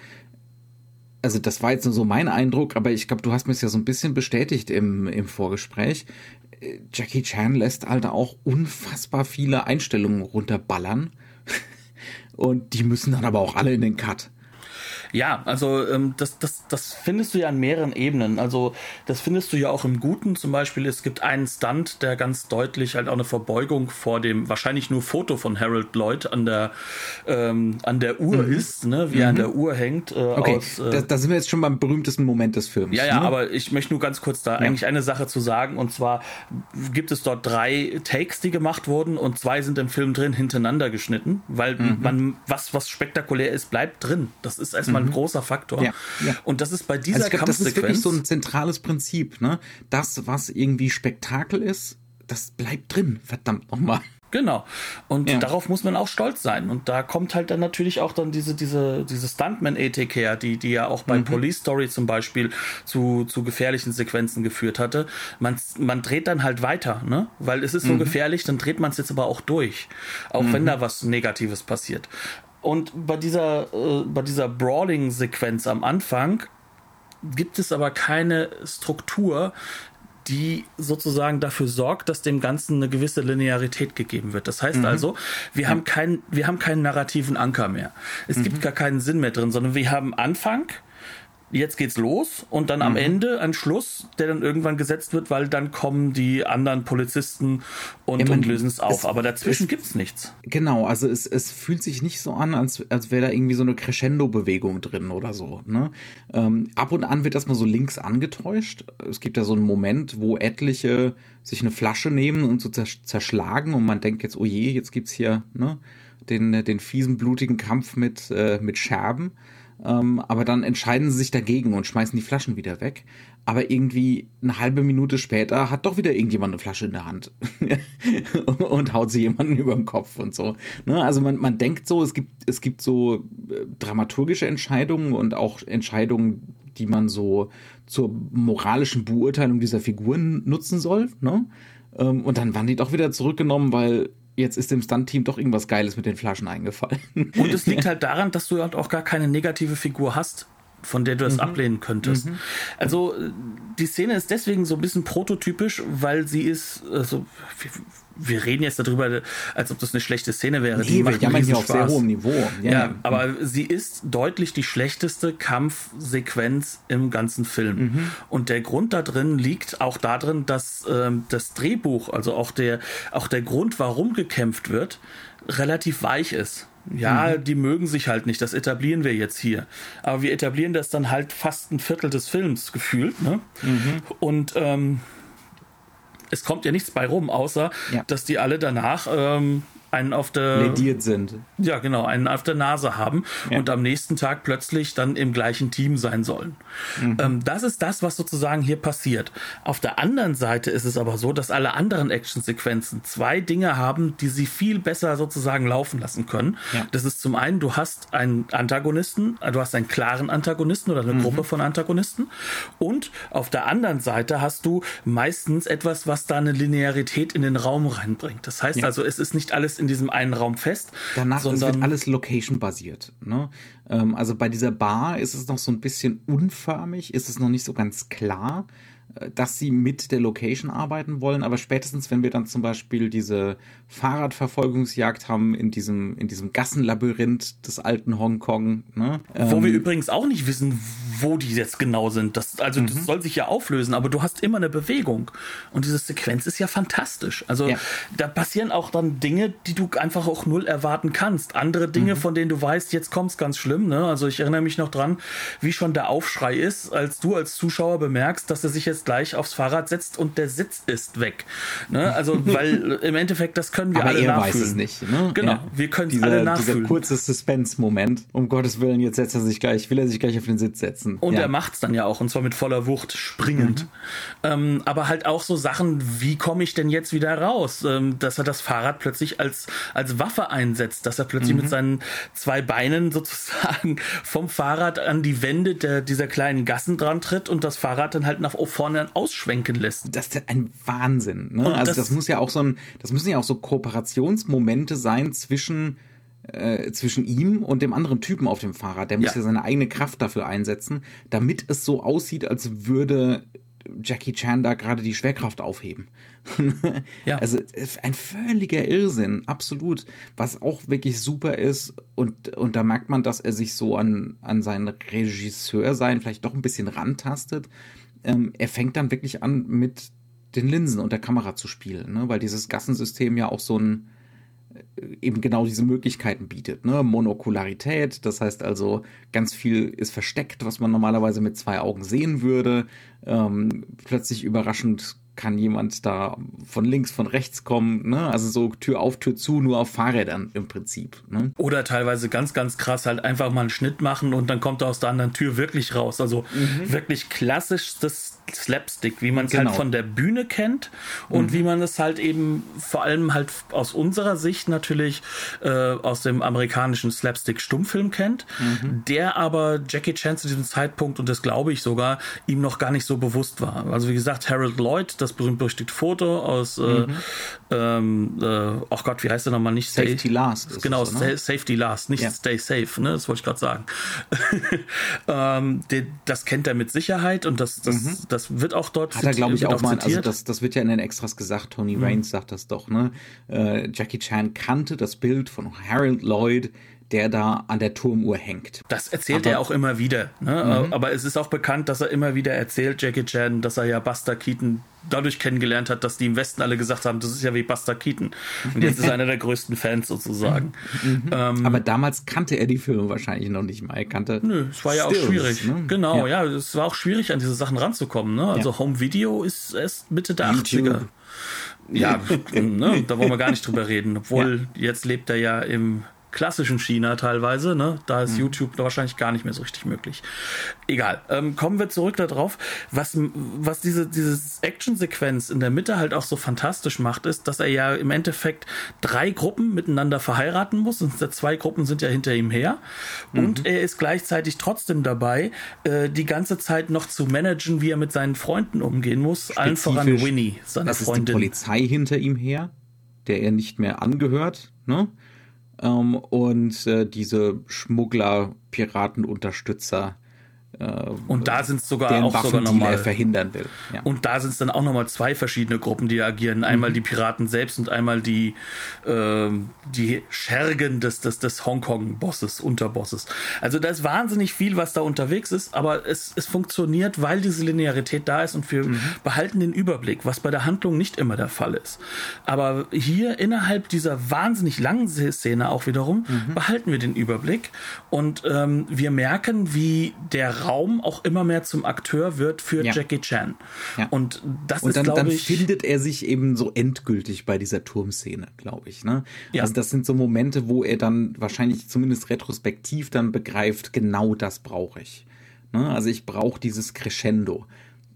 also das war jetzt nur so mein Eindruck, aber ich glaube, du hast mir es ja so ein bisschen bestätigt im, im Vorgespräch. Jackie Chan lässt halt auch unfassbar viele Einstellungen runterballern. Und die müssen dann aber auch alle in den Cut. Ja, also ähm, das, das, das findest du ja an mehreren Ebenen. Also das findest du ja auch im Guten. Zum Beispiel, es gibt einen Stunt, der ganz deutlich halt auch eine Verbeugung vor dem wahrscheinlich nur Foto von Harold Lloyd an der, ähm, an der Uhr mhm. ist, ne? wie mhm. er an mhm. der Uhr hängt. Äh, okay, aus, äh, da, da, sind wir jetzt schon beim berühmtesten Moment des Films. Ja, ja, ne? aber ich möchte nur ganz kurz da ja. eigentlich eine Sache zu sagen. Und zwar gibt es dort drei Takes, die gemacht wurden und zwei sind im Film drin hintereinander geschnitten, weil mhm. man was, was spektakulär ist, bleibt drin. Das ist erstmal ein mhm. großer Faktor. Ja, ja. Und das ist bei dieser also glaub, Das ist wirklich so ein zentrales Prinzip. Ne? Das, was irgendwie Spektakel ist, das bleibt drin. Verdammt nochmal. Genau. Und ja. darauf muss man auch stolz sein. Und da kommt halt dann natürlich auch dann diese, diese, diese Stuntman-Ethik her, die, die ja auch bei mhm. Police Story zum Beispiel zu, zu gefährlichen Sequenzen geführt hatte. Man, man dreht dann halt weiter, ne? Weil es ist so mhm. gefährlich, dann dreht man es jetzt aber auch durch. Auch mhm. wenn da was Negatives passiert. Und bei dieser, äh, bei dieser Brawling-Sequenz am Anfang gibt es aber keine Struktur, die sozusagen dafür sorgt, dass dem Ganzen eine gewisse Linearität gegeben wird. Das heißt mhm. also, wir haben keinen, wir haben keinen narrativen Anker mehr. Es mhm. gibt gar keinen Sinn mehr drin, sondern wir haben Anfang, jetzt geht's los und dann mhm. am Ende ein Schluss, der dann irgendwann gesetzt wird, weil dann kommen die anderen Polizisten und, und lösen es auf. Aber dazwischen es, gibt's nichts. Genau, also es, es fühlt sich nicht so an, als, als wäre da irgendwie so eine Crescendo-Bewegung drin oder so. Ne? Ähm, ab und an wird das mal so links angetäuscht. Es gibt ja so einen Moment, wo etliche sich eine Flasche nehmen und so zerschlagen und man denkt jetzt, oh je, jetzt gibt's hier ne, den, den fiesen, blutigen Kampf mit, äh, mit Scherben. Ähm, aber dann entscheiden sie sich dagegen und schmeißen die Flaschen wieder weg. Aber irgendwie eine halbe Minute später hat doch wieder irgendjemand eine Flasche in der Hand und haut sie jemanden über den Kopf und so. Ne? Also man, man denkt so, es gibt, es gibt so äh, dramaturgische Entscheidungen und auch Entscheidungen, die man so zur moralischen Beurteilung dieser Figuren nutzen soll. Ne? Ähm, und dann waren die doch wieder zurückgenommen, weil jetzt ist dem Stunt-Team doch irgendwas Geiles mit den Flaschen eingefallen. Und es liegt halt daran, dass du halt auch gar keine negative Figur hast, von der du es mhm. ablehnen könntest. Mhm. Also die Szene ist deswegen so ein bisschen prototypisch, weil sie ist, also wir reden jetzt darüber, als ob das eine schlechte Szene wäre. Nee, die wir jammern hier auf sehr hohem Niveau. Ja, ja, aber sie ist deutlich die schlechteste Kampfsequenz im ganzen Film. Mhm. Und der Grund da drin liegt auch darin, dass ähm, das Drehbuch, also auch der, auch der Grund, warum gekämpft wird, relativ weich ist. Ja, mhm. die mögen sich halt nicht, das etablieren wir jetzt hier. Aber wir etablieren das dann halt fast ein Viertel des Films gefühlt. Ne? Mhm. Und ähm, es kommt ja nichts bei rum, außer ja. dass die alle danach ähm, einen auf der lediert sind. Ja, genau, einen auf der Nase haben ja. und am nächsten Tag plötzlich dann im gleichen Team sein sollen. Mhm. Ähm, das ist das, was sozusagen hier passiert. Auf der anderen Seite ist es aber so, dass alle anderen Actionsequenzen zwei Dinge haben, die sie viel besser sozusagen laufen lassen können. Ja. Das ist zum einen, du hast einen Antagonisten, du hast einen klaren Antagonisten oder eine mhm. Gruppe von Antagonisten und auf der anderen Seite hast du meistens etwas, was da eine Linearität in den Raum reinbringt. Das heißt ja. also, es ist nicht alles in diesem einen Raum fest. Danach sondern wird alles location-basiert. Ne? Ähm, also bei dieser Bar ist es noch so ein bisschen unförmig, ist es noch nicht so ganz klar dass sie mit der Location arbeiten wollen, aber spätestens, wenn wir dann zum Beispiel diese Fahrradverfolgungsjagd haben in diesem, in diesem Gassenlabyrinth des alten Hongkong. Ne? Wo ähm, wir übrigens auch nicht wissen, wo die jetzt genau sind. Das, also mhm. das soll sich ja auflösen, aber du hast immer eine Bewegung. Und diese Sequenz ist ja fantastisch. Also ja. da passieren auch dann Dinge, die du einfach auch null erwarten kannst. Andere Dinge, mhm. von denen du weißt, jetzt kommt es ganz schlimm. Ne? Also ich erinnere mich noch dran, wie schon der Aufschrei ist, als du als Zuschauer bemerkst, dass er sich jetzt gleich aufs Fahrrad setzt und der Sitz ist weg. Ne? Also, weil im Endeffekt, das können wir aber alle er nachfühlen. weiß es nicht. Ne? Genau, ja. wir können es alle nachfühlen. Dieser kurze Suspense-Moment. Um Gottes Willen, jetzt setzt er sich gleich, will er sich gleich auf den Sitz setzen. Und ja. er macht es dann ja auch, und zwar mit voller Wucht, springend. Mhm. Ähm, aber halt auch so Sachen, wie komme ich denn jetzt wieder raus? Ähm, dass er das Fahrrad plötzlich als, als Waffe einsetzt, dass er plötzlich mhm. mit seinen zwei Beinen sozusagen vom Fahrrad an die Wände der, dieser kleinen Gassen dran tritt und das Fahrrad dann halt nach vorne ausschwenken lässt. Das ist ein Wahnsinn. Ne? Also das, das muss ja auch so ein, das müssen ja auch so Kooperationsmomente sein zwischen äh, zwischen ihm und dem anderen Typen auf dem Fahrrad. Der muss ja. ja seine eigene Kraft dafür einsetzen, damit es so aussieht, als würde Jackie Chan da gerade die Schwerkraft aufheben. ja. Also ein völliger Irrsinn, absolut. Was auch wirklich super ist, und, und da merkt man, dass er sich so an, an sein Regisseur sein vielleicht doch ein bisschen rantastet. Ähm, er fängt dann wirklich an, mit den Linsen und der Kamera zu spielen, ne? weil dieses Gassensystem ja auch so ein eben genau diese Möglichkeiten bietet. Ne? Monokularität, das heißt also, ganz viel ist versteckt, was man normalerweise mit zwei Augen sehen würde. Ähm, plötzlich überraschend kann jemand da von links, von rechts kommen, ne? Also so Tür auf, Tür zu, nur auf Fahrrädern im Prinzip. Ne? Oder teilweise ganz, ganz krass halt einfach mal einen Schnitt machen und dann kommt er aus der anderen Tür wirklich raus. Also mhm. wirklich klassischstes Slapstick, wie man es halt genau. halt von der Bühne kennt und mhm. wie man es halt eben vor allem halt aus unserer Sicht natürlich äh, aus dem amerikanischen Slapstick-Stummfilm kennt, mhm. der aber Jackie Chan zu diesem Zeitpunkt, und das glaube ich sogar, ihm noch gar nicht so bewusst war. Also wie gesagt, Harold Lloyd, das berühmt-berüchtigte Foto aus, äh, mhm. ähm, äh, ach Gott, wie heißt der nochmal? Nicht Stay, Safety Last. Genau, so, ne? Safety Last, nicht ja. Stay Safe, ne? das wollte ich gerade sagen. ähm, die, das kennt er mit Sicherheit und das, das, mhm. Das wird auch dort Hat er, glaube ich, auch mal, also das, das wird ja in den Extras gesagt, Tony mhm. Raines sagt das doch, ne? Äh, Jackie Chan kannte das Bild von Harold Lloyd, der da an der Turmuhr hängt. Das erzählt aber, er auch immer wieder. Ne? Mhm. Aber es ist auch bekannt, dass er immer wieder erzählt, Jackie Chan, dass er ja Buster Keaton dadurch kennengelernt hat, dass die im Westen alle gesagt haben, das ist ja wie Buster Keaton. Und jetzt ist er einer der größten Fans sozusagen. Mhm. Ähm, aber damals kannte er die Filme wahrscheinlich noch nicht mal. Er kannte. Nö, es war ja Stills, auch schwierig. Ne? Genau, ja. ja. es war auch schwierig, an diese Sachen ranzukommen. Ne? Also ja. Home Video ist erst Mitte der YouTube. 80er. Ja, ne, da wollen wir gar nicht drüber reden. Obwohl, ja. jetzt lebt er ja im klassischen China teilweise. Ne? Da ist mhm. YouTube wahrscheinlich gar nicht mehr so richtig möglich. Egal. Ähm, kommen wir zurück darauf. Was, was diese dieses Action-Sequenz in der Mitte halt auch so fantastisch macht, ist, dass er ja im Endeffekt drei Gruppen miteinander verheiraten muss. Und zwei Gruppen sind ja hinter ihm her. Und mhm. er ist gleichzeitig trotzdem dabei, äh, die ganze Zeit noch zu managen, wie er mit seinen Freunden umgehen muss. Spezifisch, allen voran Winnie, seine das Freundin. Ist die Polizei hinter ihm her, der er nicht mehr angehört. Ne? Ähm, und äh, diese Schmuggler, Piratenunterstützer, und da sind es sogar auch sogar nochmal verhindern will. Ja. Und da sind es dann auch nochmal zwei verschiedene Gruppen, die agieren. Einmal mhm. die Piraten selbst und einmal die, äh, die Schergen des, des, des Hongkong-Bosses, Unterbosses. Also da ist wahnsinnig viel, was da unterwegs ist, aber es, es funktioniert, weil diese Linearität da ist und wir mhm. behalten den Überblick, was bei der Handlung nicht immer der Fall ist. Aber hier innerhalb dieser wahnsinnig langen Szene auch wiederum mhm. behalten wir den Überblick und ähm, wir merken, wie der Raum auch immer mehr zum Akteur wird für ja. Jackie Chan. Ja. Und das und ist, glaube ich. Dann findet er sich eben so endgültig bei dieser Turmszene, glaube ich. Ne? Ja. Also das sind so Momente, wo er dann wahrscheinlich zumindest retrospektiv dann begreift, genau das brauche ich. Ne? Also ich brauche dieses Crescendo.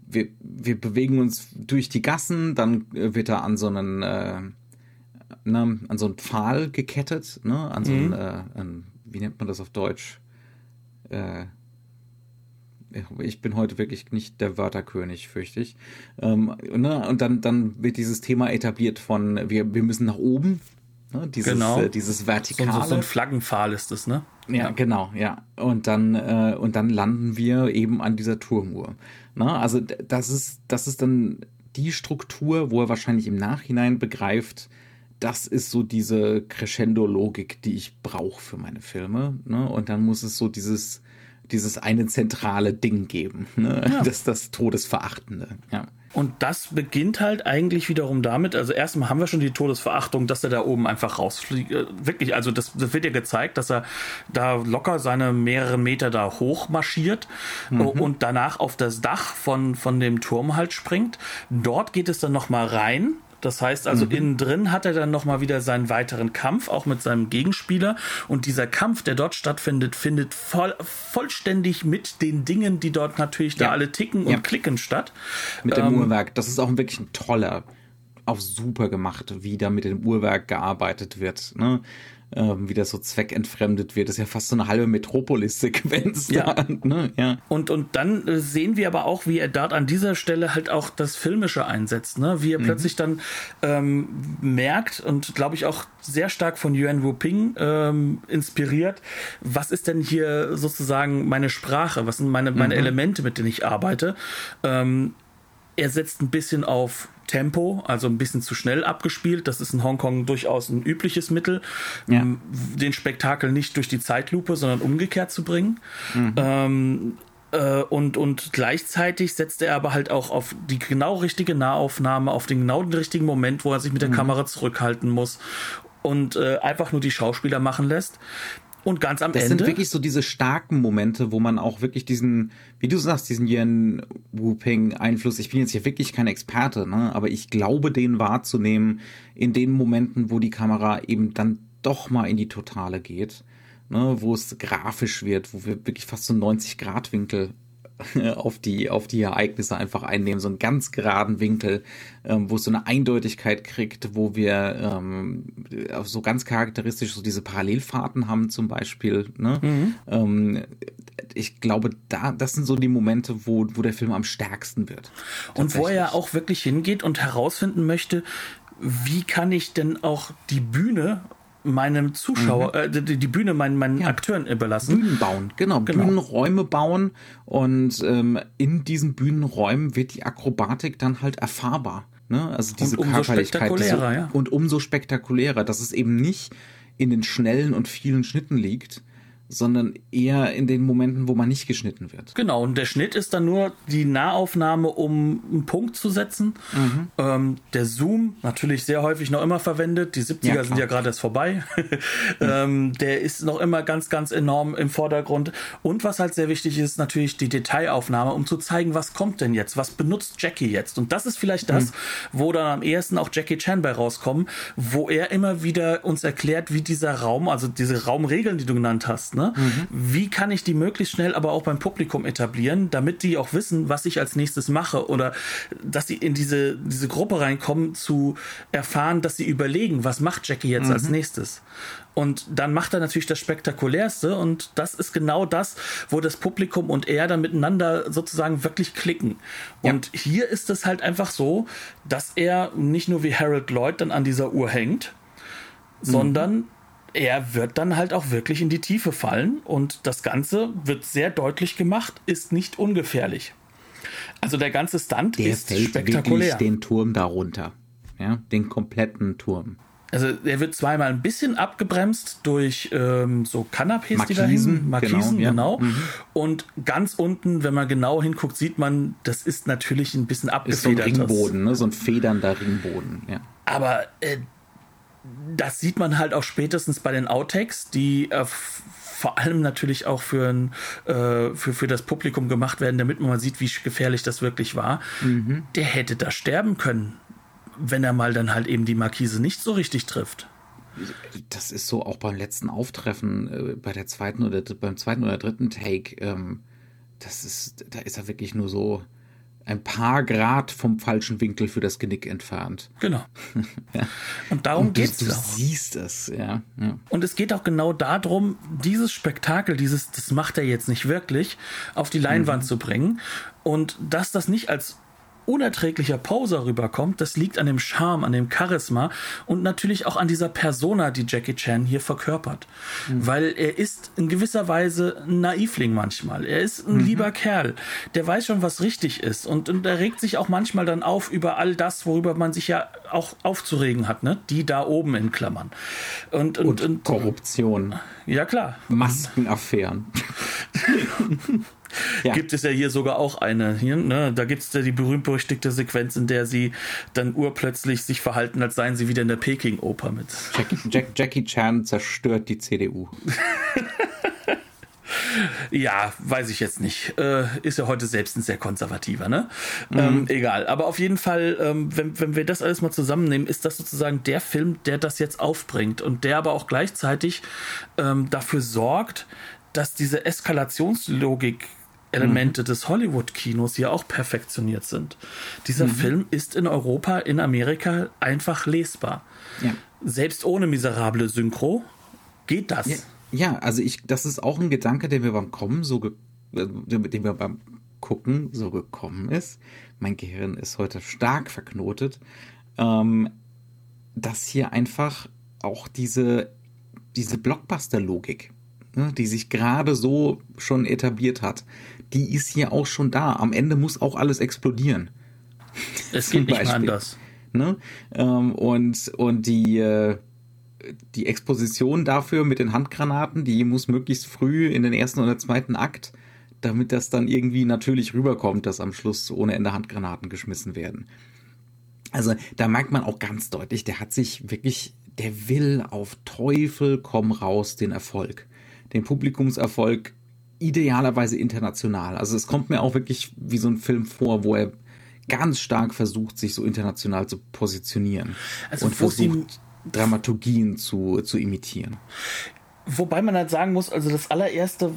Wir, wir bewegen uns durch die Gassen, dann wird er an so einen äh, ne, an so einen Pfahl gekettet, ne? An so mhm. einen, äh, an, wie nennt man das auf Deutsch? Äh, ich bin heute wirklich nicht der Wörterkönig, fürchte ich. Ähm, ne? Und dann, dann wird dieses Thema etabliert von, wir, wir müssen nach oben. Ne? Dieses, genau. Äh, dieses Vertikale. So, so, ein Flaggenpfahl ist es, ne? Ja, ja, genau, ja. Und dann, äh, und dann landen wir eben an dieser Turmuhr. Ne? Also das ist, das ist dann die Struktur, wo er wahrscheinlich im Nachhinein begreift, das ist so diese Crescendo-Logik, die ich brauche für meine Filme. Ne? Und dann muss es so dieses, dieses eine zentrale Ding geben. Ne? Ja. Das das Todesverachtende. Ja. Und das beginnt halt eigentlich wiederum damit, also erstmal haben wir schon die Todesverachtung, dass er da oben einfach rausfliegt. Äh, wirklich, also das, das wird ja gezeigt, dass er da locker seine mehrere Meter da hoch marschiert mhm. und danach auf das Dach von, von dem Turm halt springt. Dort geht es dann nochmal rein das heißt also, mhm. innen drin hat er dann nochmal wieder seinen weiteren Kampf, auch mit seinem Gegenspieler. Und dieser Kampf, der dort stattfindet, findet voll, vollständig mit den Dingen, die dort natürlich ja. da alle ticken und ja. klicken statt. Mit dem ähm, Uhrwerk. Das ist auch wirklich ein toller, auch super gemacht, wie da mit dem Uhrwerk gearbeitet wird. Ne? ähm, wie das so zweckentfremdet wird. Das ist ja fast so eine halbe Metropolis-Sequenz. Ja. Da, ne? ja. Und, und dann äh, sehen wir aber auch, wie er dort an dieser Stelle halt auch das Filmische einsetzt, ne? Wie er mhm. plötzlich dann ähm, merkt und glaube ich auch sehr stark von Yuan Wu Ping ähm, inspiriert, was ist denn hier sozusagen meine Sprache, was sind meine, meine mhm. Elemente, mit denen ich arbeite. Ähm, er setzt ein bisschen auf Tempo, also ein bisschen zu schnell abgespielt. Das ist in Hongkong durchaus ein übliches Mittel, ja. den Spektakel nicht durch die Zeitlupe, sondern umgekehrt zu bringen. Mhm. Ähm, äh, und, und gleichzeitig setzt er aber halt auch auf die genau richtige Nahaufnahme, auf den genau den richtigen Moment, wo er sich mit der mhm. Kamera zurückhalten muss und äh, einfach nur die Schauspieler machen lässt. Und ganz am das Ende. Das sind wirklich so diese starken Momente, wo man auch wirklich diesen, wie du sagst, diesen Yen Wu-Ping Einfluss, ich bin jetzt hier wirklich kein Experte, ne, aber ich glaube, den wahrzunehmen in den Momenten, wo die Kamera eben dann doch mal in die Totale geht, ne, wo es grafisch wird, wo wir wirklich fast so 90 Grad Winkel auf die, auf die Ereignisse einfach einnehmen, so einen ganz geraden Winkel, ähm, wo es so eine Eindeutigkeit kriegt, wo wir ähm, so ganz charakteristisch so diese Parallelfahrten haben zum Beispiel. Ne? Mhm. Ähm, ich glaube, da, das sind so die Momente, wo, wo der Film am stärksten wird. Und wo er auch wirklich hingeht und herausfinden möchte, wie kann ich denn auch die Bühne meinem Zuschauer, mhm. äh, die, die, Bühne meinen, meinen ja. Akteuren überlassen. Bühnen bauen, genau, genau. Bühnenräume bauen und ähm, in diesen Bühnenräumen wird die Akrobatik dann halt erfahrbar. Ne? Also diese und umso Körperlichkeit. Spektakulärer, ja. Und umso spektakulärer, dass es eben nicht in den schnellen und vielen Schnitten liegt, sondern eher in den Momenten, wo man nicht geschnitten wird. Genau, und der Schnitt ist dann nur die Nahaufnahme, um einen Punkt zu setzen. Mhm. Ähm, der Zoom, natürlich sehr häufig noch immer verwendet. Die 70er ja, sind ja gerade erst vorbei. ähm, der ist noch immer ganz, ganz enorm im Vordergrund. Und was halt sehr wichtig ist, natürlich die Detailaufnahme, um zu zeigen, was kommt denn jetzt? Was benutzt Jackie jetzt? Und das ist vielleicht das, mhm. wo dann am ehesten auch Jackie Chan bei rauskommen, wo er immer wieder uns erklärt, wie dieser Raum, also diese Raumregeln, die du genannt hast, Ne? Mhm. Wie kann ich die möglichst schnell aber auch beim Publikum etablieren, damit die auch wissen, was ich als nächstes mache oder dass sie in diese, diese Gruppe reinkommen, zu erfahren, dass sie überlegen, was macht Jackie jetzt mhm. als nächstes. Und dann macht er natürlich das Spektakulärste und das ist genau das, wo das Publikum und er dann miteinander sozusagen wirklich klicken. Ja. Und hier ist es halt einfach so, dass er nicht nur wie Harold Lloyd dann an dieser Uhr hängt, mhm. sondern er wird dann halt auch wirklich in die Tiefe fallen und das Ganze wird sehr deutlich gemacht, ist nicht ungefährlich. Also der ganze Stunt der ist fällt spektakulär. Wirklich den Turm darunter, ja, den kompletten Turm. Also er wird zweimal ein bisschen abgebremst durch ähm, so Markisen, die da hängen. Markisen, genau. Ja. genau. Mhm. Und ganz unten, wenn man genau hinguckt, sieht man, das ist natürlich ein bisschen abgefedert. Ist so ein Ringboden, ne? so ein federnder Ringboden, ja. Aber äh, das sieht man halt auch spätestens bei den Outtakes, die äh, vor allem natürlich auch für, ein, äh, für, für das Publikum gemacht werden, damit man mal sieht, wie gefährlich das wirklich war. Mhm. Der hätte da sterben können, wenn er mal dann halt eben die Markise nicht so richtig trifft. Das ist so auch beim letzten Auftreffen, äh, bei der zweiten oder beim zweiten oder dritten Take. Ähm, das ist, da ist er wirklich nur so ein paar Grad vom falschen Winkel für das Genick entfernt. Genau. ja. Und darum geht es. Du, du siehst es, ja, ja. Und es geht auch genau darum, dieses Spektakel, dieses, das macht er jetzt nicht wirklich, auf die Leinwand mhm. zu bringen. Und dass das nicht als unerträglicher Poser rüberkommt, das liegt an dem Charme, an dem Charisma und natürlich auch an dieser Persona, die Jackie Chan hier verkörpert. Mhm. Weil er ist in gewisser Weise ein Naivling manchmal. Er ist ein mhm. lieber Kerl, der weiß schon, was richtig ist und, und er regt sich auch manchmal dann auf über all das, worüber man sich ja auch aufzuregen hat, ne? Die da oben in Klammern. Und, und, und, und Korruption. Ja, klar. Maskenaffären. ja. gibt es ja hier sogar auch eine. Hier, ne? Da gibt es ja die berühmt-berüchtigte Sequenz, in der sie dann urplötzlich sich verhalten, als seien sie wieder in der Peking-Oper mit. Jackie, Jack, Jackie Chan zerstört die CDU. Ja, weiß ich jetzt nicht. Äh, ist ja heute selbst ein sehr konservativer, ne? Mhm. Ähm, egal. Aber auf jeden Fall, ähm, wenn, wenn wir das alles mal zusammennehmen, ist das sozusagen der Film, der das jetzt aufbringt und der aber auch gleichzeitig ähm, dafür sorgt, dass diese Eskalationslogik Elemente mhm. des Hollywood-Kinos hier auch perfektioniert sind. Dieser mhm. Film ist in Europa, in Amerika einfach lesbar. Ja. Selbst ohne miserable Synchro geht das. Ja, ja, also ich, das ist auch ein Gedanke, der mir beim Kommen so, äh, dem mir beim Gucken so gekommen ist. Mein Gehirn ist heute stark verknotet, ähm, dass hier einfach auch diese, diese Blockbuster-Logik ne, die sich gerade so schon etabliert hat, die ist hier auch schon da. Am Ende muss auch alles explodieren. Es geht nicht mehr anders. Ne? Ähm, und, und die, äh, die Exposition dafür mit den Handgranaten, die muss möglichst früh in den ersten oder zweiten Akt, damit das dann irgendwie natürlich rüberkommt, dass am Schluss ohne Ende Handgranaten geschmissen werden. Also da merkt man auch ganz deutlich, der hat sich wirklich, der will auf Teufel komm raus den Erfolg den Publikumserfolg idealerweise international. Also es kommt mir auch wirklich wie so ein Film vor, wo er ganz stark versucht, sich so international zu positionieren also und versucht, Dramaturgien zu, zu imitieren. Wobei man halt sagen muss, also das allererste,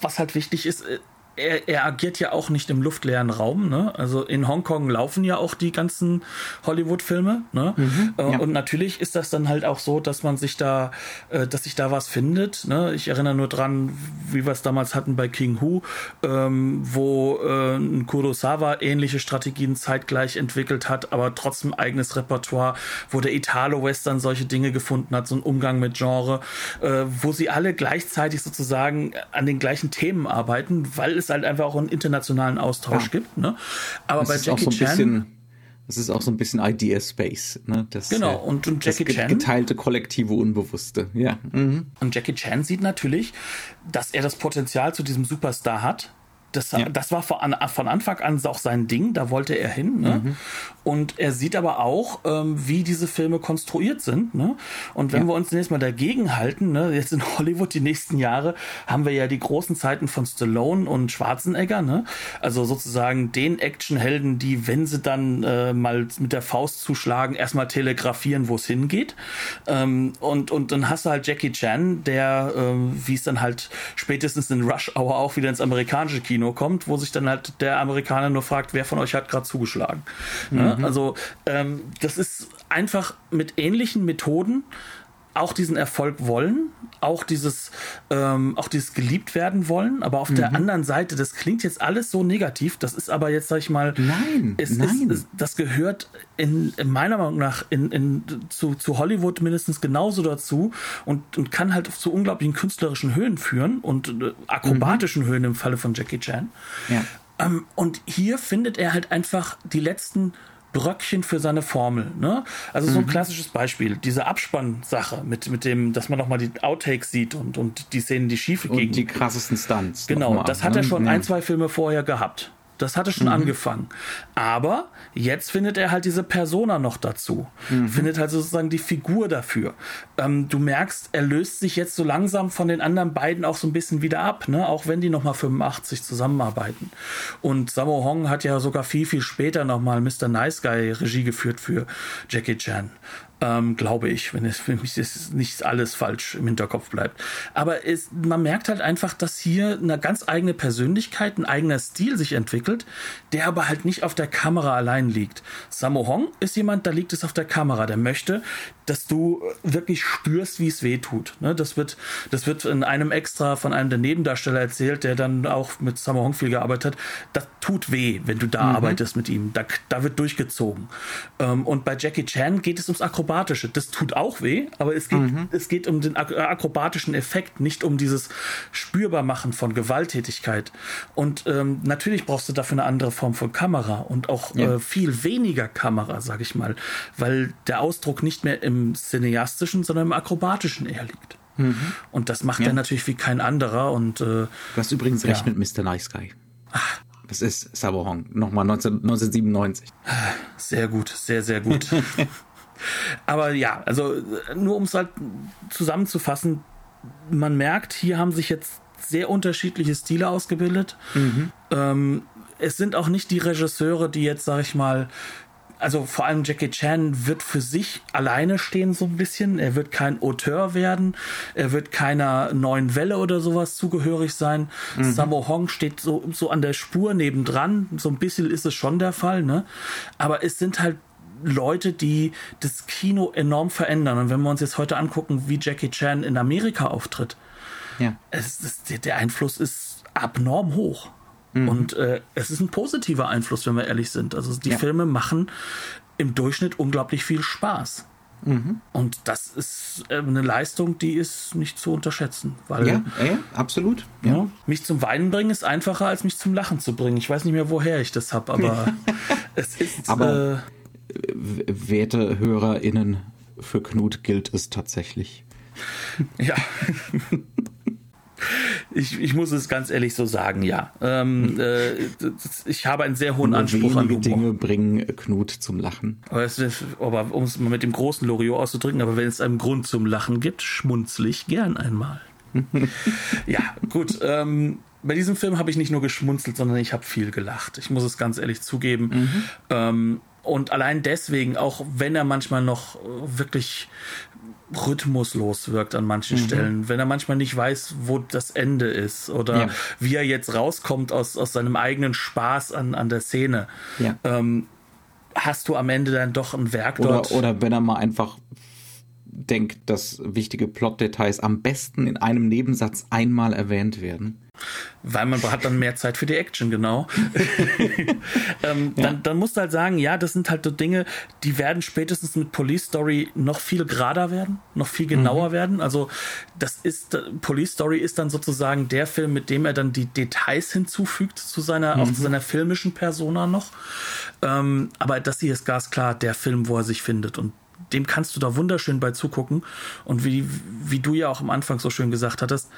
was halt wichtig ist, äh, er, er, agiert ja auch nicht im luftleeren Raum. Ne? Also in Hongkong laufen ja auch die ganzen Hollywood-Filme. Ne? Mhm, äh, ja. Und natürlich ist das dann halt auch so, dass man sich da, äh, dass sich da was findet. Ne? Ich erinnere nur dran, wie wir es damals hatten bei King Hu, ähm, wo äh, Kurosawa ähnliche Strategien zeitgleich entwickelt hat, aber trotzdem eigenes Repertoire, wo der Italo-Western solche Dinge gefunden hat, so ein Umgang mit Genre, äh, wo sie alle gleichzeitig sozusagen an den gleichen Themen arbeiten, weil es es halt einfach auch einen internationalen Austausch ja. gibt. Ne? Aber das bei Jackie so Chan. Bisschen, das ist auch so ein bisschen Idea Space. Ne? Das, genau, und, und Jackie das Chan. Geteilte kollektive Unbewusste, ja. Mhm. Und Jackie Chan sieht natürlich, dass er das Potenzial zu diesem Superstar hat das, ja. das war von, von, Anfang an auch sein Ding, da wollte er hin. Ne? Mhm. Und er sieht aber auch, ähm, wie diese Filme konstruiert sind. Ne? Und wenn ja. wir uns zunächst mal dagegen halten, ne, jetzt in Hollywood die nächsten Jahre haben wir ja die großen Zeiten von Stallone und Schwarzenegger, ne? also sozusagen den Actionhelden, die, wenn sie dann äh, mal mit der Faust zuschlagen, erstmal telegrafieren, wo es hingeht. Ähm, und, und dann hast du halt Jackie Chan, der, äh, wie es dann halt spätestens in Rush Hour auch wieder ins amerikanische Kino Kino kommt, wo sich dann halt der Amerikaner nur fragt, wer von euch hat gerade zugeschlagen. Ne? Mhm. Also ähm, das ist einfach mit ähnlichen Methoden auch diesen Erfolg wollen, auch dieses, ähm, auch dieses geliebt werden wollen, aber auf mhm. der anderen Seite, das klingt jetzt alles so negativ, das ist aber jetzt, sag ich mal, nein, es nein. Ist, das gehört in, in, meiner Meinung nach in, in, zu, zu Hollywood mindestens genauso dazu und, und kann halt zu unglaublichen künstlerischen Höhen führen und äh, akrobatischen mhm. Höhen im Falle von Jackie Chan. Ja. Ähm, und hier findet er halt einfach die letzten Bröckchen für seine Formel. Ne? Also so ein mhm. klassisches Beispiel, diese Abspannsache mit, mit dem, dass man nochmal die Outtakes sieht und, und die Szenen, die schief gehen. Und die krassesten Stunts. Genau, das hat er schon ne? ein, zwei Filme vorher gehabt. Das hatte schon mhm. angefangen. Aber jetzt findet er halt diese Persona noch dazu. Mhm. Findet halt sozusagen die Figur dafür. Ähm, du merkst, er löst sich jetzt so langsam von den anderen beiden auch so ein bisschen wieder ab, ne? auch wenn die nochmal 85 zusammenarbeiten. Und Sammo Hong hat ja sogar viel, viel später nochmal Mr. Nice Guy Regie geführt für Jackie Chan ähm, glaube ich, wenn es für mich ist nicht alles falsch im Hinterkopf bleibt. Aber es, man merkt halt einfach, dass hier eine ganz eigene Persönlichkeit, ein eigener Stil sich entwickelt, der aber halt nicht auf der Kamera allein liegt. Sammo Hong ist jemand, da liegt es auf der Kamera, der möchte, dass du wirklich spürst, wie es weh tut. Ne? Das wird, das wird in einem extra von einem der Nebendarsteller erzählt, der dann auch mit Sammo Hong viel gearbeitet hat. Das tut weh, wenn du da mhm. arbeitest mit ihm. Da, da wird durchgezogen. Ähm, und bei Jackie Chan geht es ums Akrobatische. Das tut auch weh, aber es geht, mhm. es geht um den akrobatischen Effekt, nicht um dieses Spürbarmachen von Gewalttätigkeit. Und ähm, natürlich brauchst du dafür eine andere Form von Kamera und auch ja. äh, viel weniger Kamera, sag ich mal, weil der Ausdruck nicht mehr im cineastischen, sondern im akrobatischen eher liegt. Mhm. Und das macht ja. er natürlich wie kein anderer. Und, äh, du hast übrigens recht ja. mit Mr. Nice Guy. Ach. Das ist Sabo Hong, nochmal 19, 1997. Sehr gut, sehr, sehr gut. Aber ja, also nur um es halt zusammenzufassen, man merkt, hier haben sich jetzt sehr unterschiedliche Stile ausgebildet. Mhm. Ähm, es sind auch nicht die Regisseure, die jetzt, sag ich mal, also vor allem Jackie Chan wird für sich alleine stehen so ein bisschen. Er wird kein Auteur werden. Er wird keiner neuen Welle oder sowas zugehörig sein. Mhm. Sammo Hong steht so, so an der Spur nebendran. So ein bisschen ist es schon der Fall, ne? Aber es sind halt Leute, die das Kino enorm verändern. Und wenn wir uns jetzt heute angucken, wie Jackie Chan in Amerika auftritt, ja. es, es, der Einfluss ist abnorm hoch. Mhm. Und äh, es ist ein positiver Einfluss, wenn wir ehrlich sind. Also die ja. Filme machen im Durchschnitt unglaublich viel Spaß. Mhm. Und das ist äh, eine Leistung, die ist nicht zu unterschätzen. Weil, ja, ja absolut. Ja. ja. mich zum Weinen bringen ist einfacher, als mich zum Lachen zu bringen. Ich weiß nicht mehr, woher ich das habe, aber es ist. Aber, äh, werte HörerInnen, für Knut gilt es tatsächlich. Ja. Ich, ich muss es ganz ehrlich so sagen, ja. Ähm, äh, ich habe einen sehr hohen Nur Anspruch an Humor. Dinge bringen Knut zum Lachen. Aber, aber um es mal mit dem großen Loriot auszudrücken, aber wenn es einen Grund zum Lachen gibt, schmunzle ich gern einmal. ja, gut. Ähm, bei diesem Film habe ich nicht nur geschmunzelt, sondern ich habe viel gelacht. Ich muss es ganz ehrlich zugeben. Mhm. Ähm, und allein deswegen, auch wenn er manchmal noch wirklich rhythmuslos wirkt an manchen mhm. Stellen, wenn er manchmal nicht weiß, wo das Ende ist oder ja. wie er jetzt rauskommt aus, aus seinem eigenen Spaß an, an der Szene. Ja. Ähm, hast du am Ende dann doch ein Werk oder, dort. Oder wenn er mal einfach denkt, dass wichtige Plotdetails am besten in einem Nebensatz einmal erwähnt werden. Weil man hat dann mehr Zeit für die Action, genau. ähm, ja. dann, dann musst du halt sagen, ja, das sind halt so Dinge, die werden spätestens mit Police Story noch viel gerader werden, noch viel genauer mhm. werden. Also das ist, Police Story ist dann sozusagen der Film, mit dem er dann die Details hinzufügt zu seiner, mhm. auch zu seiner filmischen Persona noch. Ähm, aber das hier ist ganz klar der Film, wo er sich findet und dem kannst du da wunderschön bei zugucken. Und wie, wie du ja auch am Anfang so schön gesagt hattest,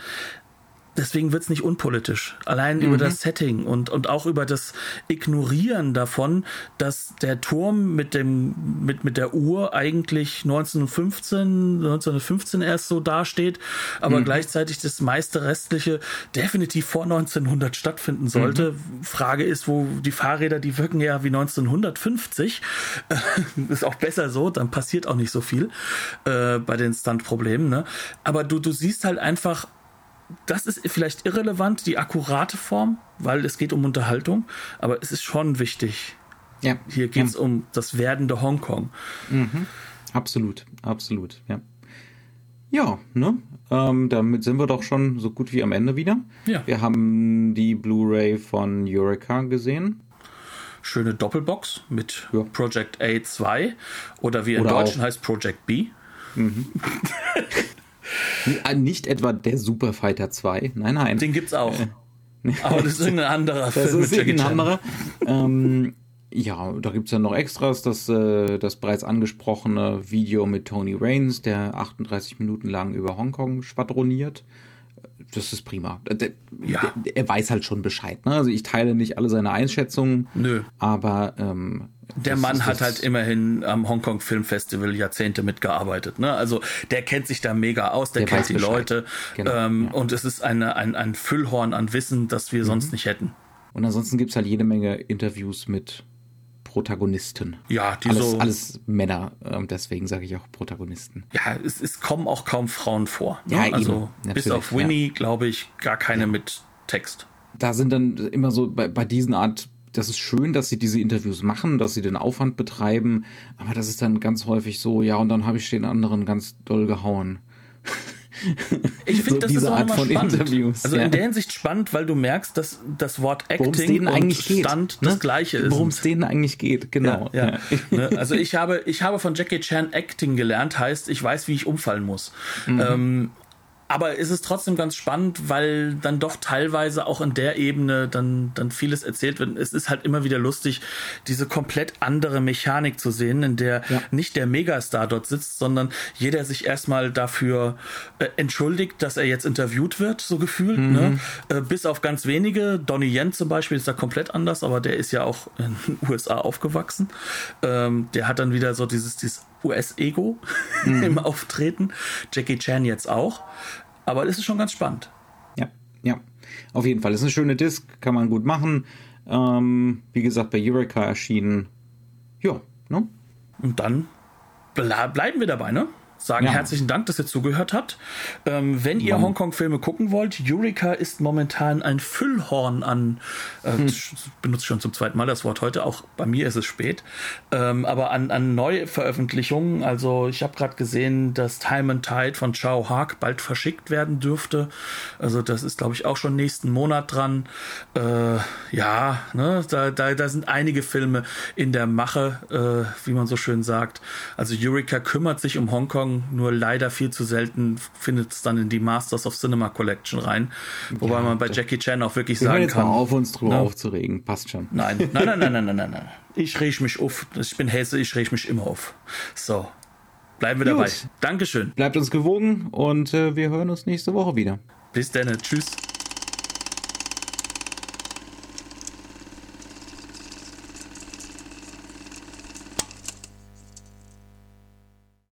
deswegen wird es nicht unpolitisch. Allein mhm. über das Setting und, und auch über das Ignorieren davon, dass der Turm mit dem, mit, mit der Uhr eigentlich 1915, 1915 erst so dasteht, aber mhm. gleichzeitig das meiste restliche definitiv vor 1900 stattfinden sollte. Mhm. Frage ist, wo die Fahrräder, die wirken ja wie 1950. ist auch besser so, dann passiert auch nicht so viel äh, bei den Stuntproblemen. Ne? Aber du, du siehst halt einfach, das ist vielleicht irrelevant, die akkurate Form, weil es geht um Unterhaltung, aber es ist schon wichtig. Ja. Hier geht es ja. um das werdende Hongkong. Mhm. Absolut, absolut, ja. Ja, ne? Ähm, damit sind wir doch schon so gut wie am Ende wieder. Ja. Wir haben die Blu-ray von Eureka gesehen. Schöne Doppelbox mit ja. Project A2 oder wie in oder Deutschen heißt Project B. Mhm. Äh, nicht etwa der Superfighter 2. Nein, nein. Den gibt's auch. Äh, Aber das ist ein anderer Film. Das ist ein anderer. ähm, ja, da gibt es ja noch Extras, das, äh, das bereits angesprochene Video mit Tony Raines, der 38 Minuten lang über Hongkong schwadroniert. Das ist prima. Der, ja. Der, er weiß halt schon Bescheid. Ne? Also ich teile nicht alle seine Einschätzungen. Nö. Aber ähm, der Mann hat halt immerhin am Hongkong Film Festival Jahrzehnte mitgearbeitet. Ne? Also der kennt sich da mega aus, der, der kennt die Bescheid. Leute. Genau, ähm, ja. Und es ist eine, ein, ein Füllhorn an Wissen, das wir mhm. sonst nicht hätten. Und ansonsten gibt es halt jede Menge Interviews mit Protagonisten. Ja, die alles, so. Alles Männer, ähm, deswegen sage ich auch Protagonisten. Ja, es, es kommen auch kaum Frauen vor. Ne? Ja, also eben, bis auf Winnie, ja. glaube ich, gar keine ja. mit Text. Da sind dann immer so bei, bei diesen Art das ist schön, dass sie diese Interviews machen, dass sie den Aufwand betreiben, aber das ist dann ganz häufig so, ja, und dann habe ich den anderen ganz doll gehauen. Ich finde, so das diese ist Art von spannend. Interviews. Also ja. in der Hinsicht spannend, weil du merkst, dass das Wort Acting und Stand geht, das ne? gleiche ist. Worum es denen eigentlich geht, genau. Ja, ja. Ne? Also ich habe, ich habe von Jackie Chan Acting gelernt, heißt, ich weiß, wie ich umfallen muss. Mhm. Ähm, aber ist es trotzdem ganz spannend, weil dann doch teilweise auch in der Ebene dann, dann vieles erzählt wird. Es ist halt immer wieder lustig, diese komplett andere Mechanik zu sehen, in der ja. nicht der Megastar dort sitzt, sondern jeder sich erstmal dafür äh, entschuldigt, dass er jetzt interviewt wird, so gefühlt. Mhm. Ne? Äh, bis auf ganz wenige. Donnie Yen zum Beispiel ist da komplett anders, aber der ist ja auch in den USA aufgewachsen. Ähm, der hat dann wieder so dieses, dieses US-Ego mhm. im Auftreten. Jackie Chan jetzt auch. Aber es ist schon ganz spannend. Ja, ja. Auf jeden Fall. Es ist eine schöne Disc, kann man gut machen. Ähm, wie gesagt, bei Eureka erschienen. Ja, ne? Und dann ble bleiben wir dabei, ne? Sagen ja. herzlichen Dank, dass ihr zugehört habt. Ähm, wenn ihr Hongkong-Filme gucken wollt, Eureka ist momentan ein Füllhorn an, äh, hm. benutze schon zum zweiten Mal das Wort heute, auch bei mir ist es spät, ähm, aber an, an Neuveröffentlichungen. Also ich habe gerade gesehen, dass Time and Tide von Chao Haag bald verschickt werden dürfte. Also das ist, glaube ich, auch schon nächsten Monat dran. Äh, ja, ne, da, da, da sind einige Filme in der Mache, äh, wie man so schön sagt. Also Eureka kümmert sich um Hongkong nur leider viel zu selten findet es dann in die Masters of Cinema Collection rein. Wobei ja, man bei Jackie Chan auch wirklich sagen jetzt kann. Mal auf uns drüber ne? aufzuregen, passt schon. Nein, nein, nein, nein, nein, nein, nein, nein. Ich reg mich auf. Ich bin Hesse, ich reg mich immer auf. So. Bleiben wir Gut. dabei. Dankeschön. Bleibt uns gewogen und äh, wir hören uns nächste Woche wieder. Bis dann. Tschüss.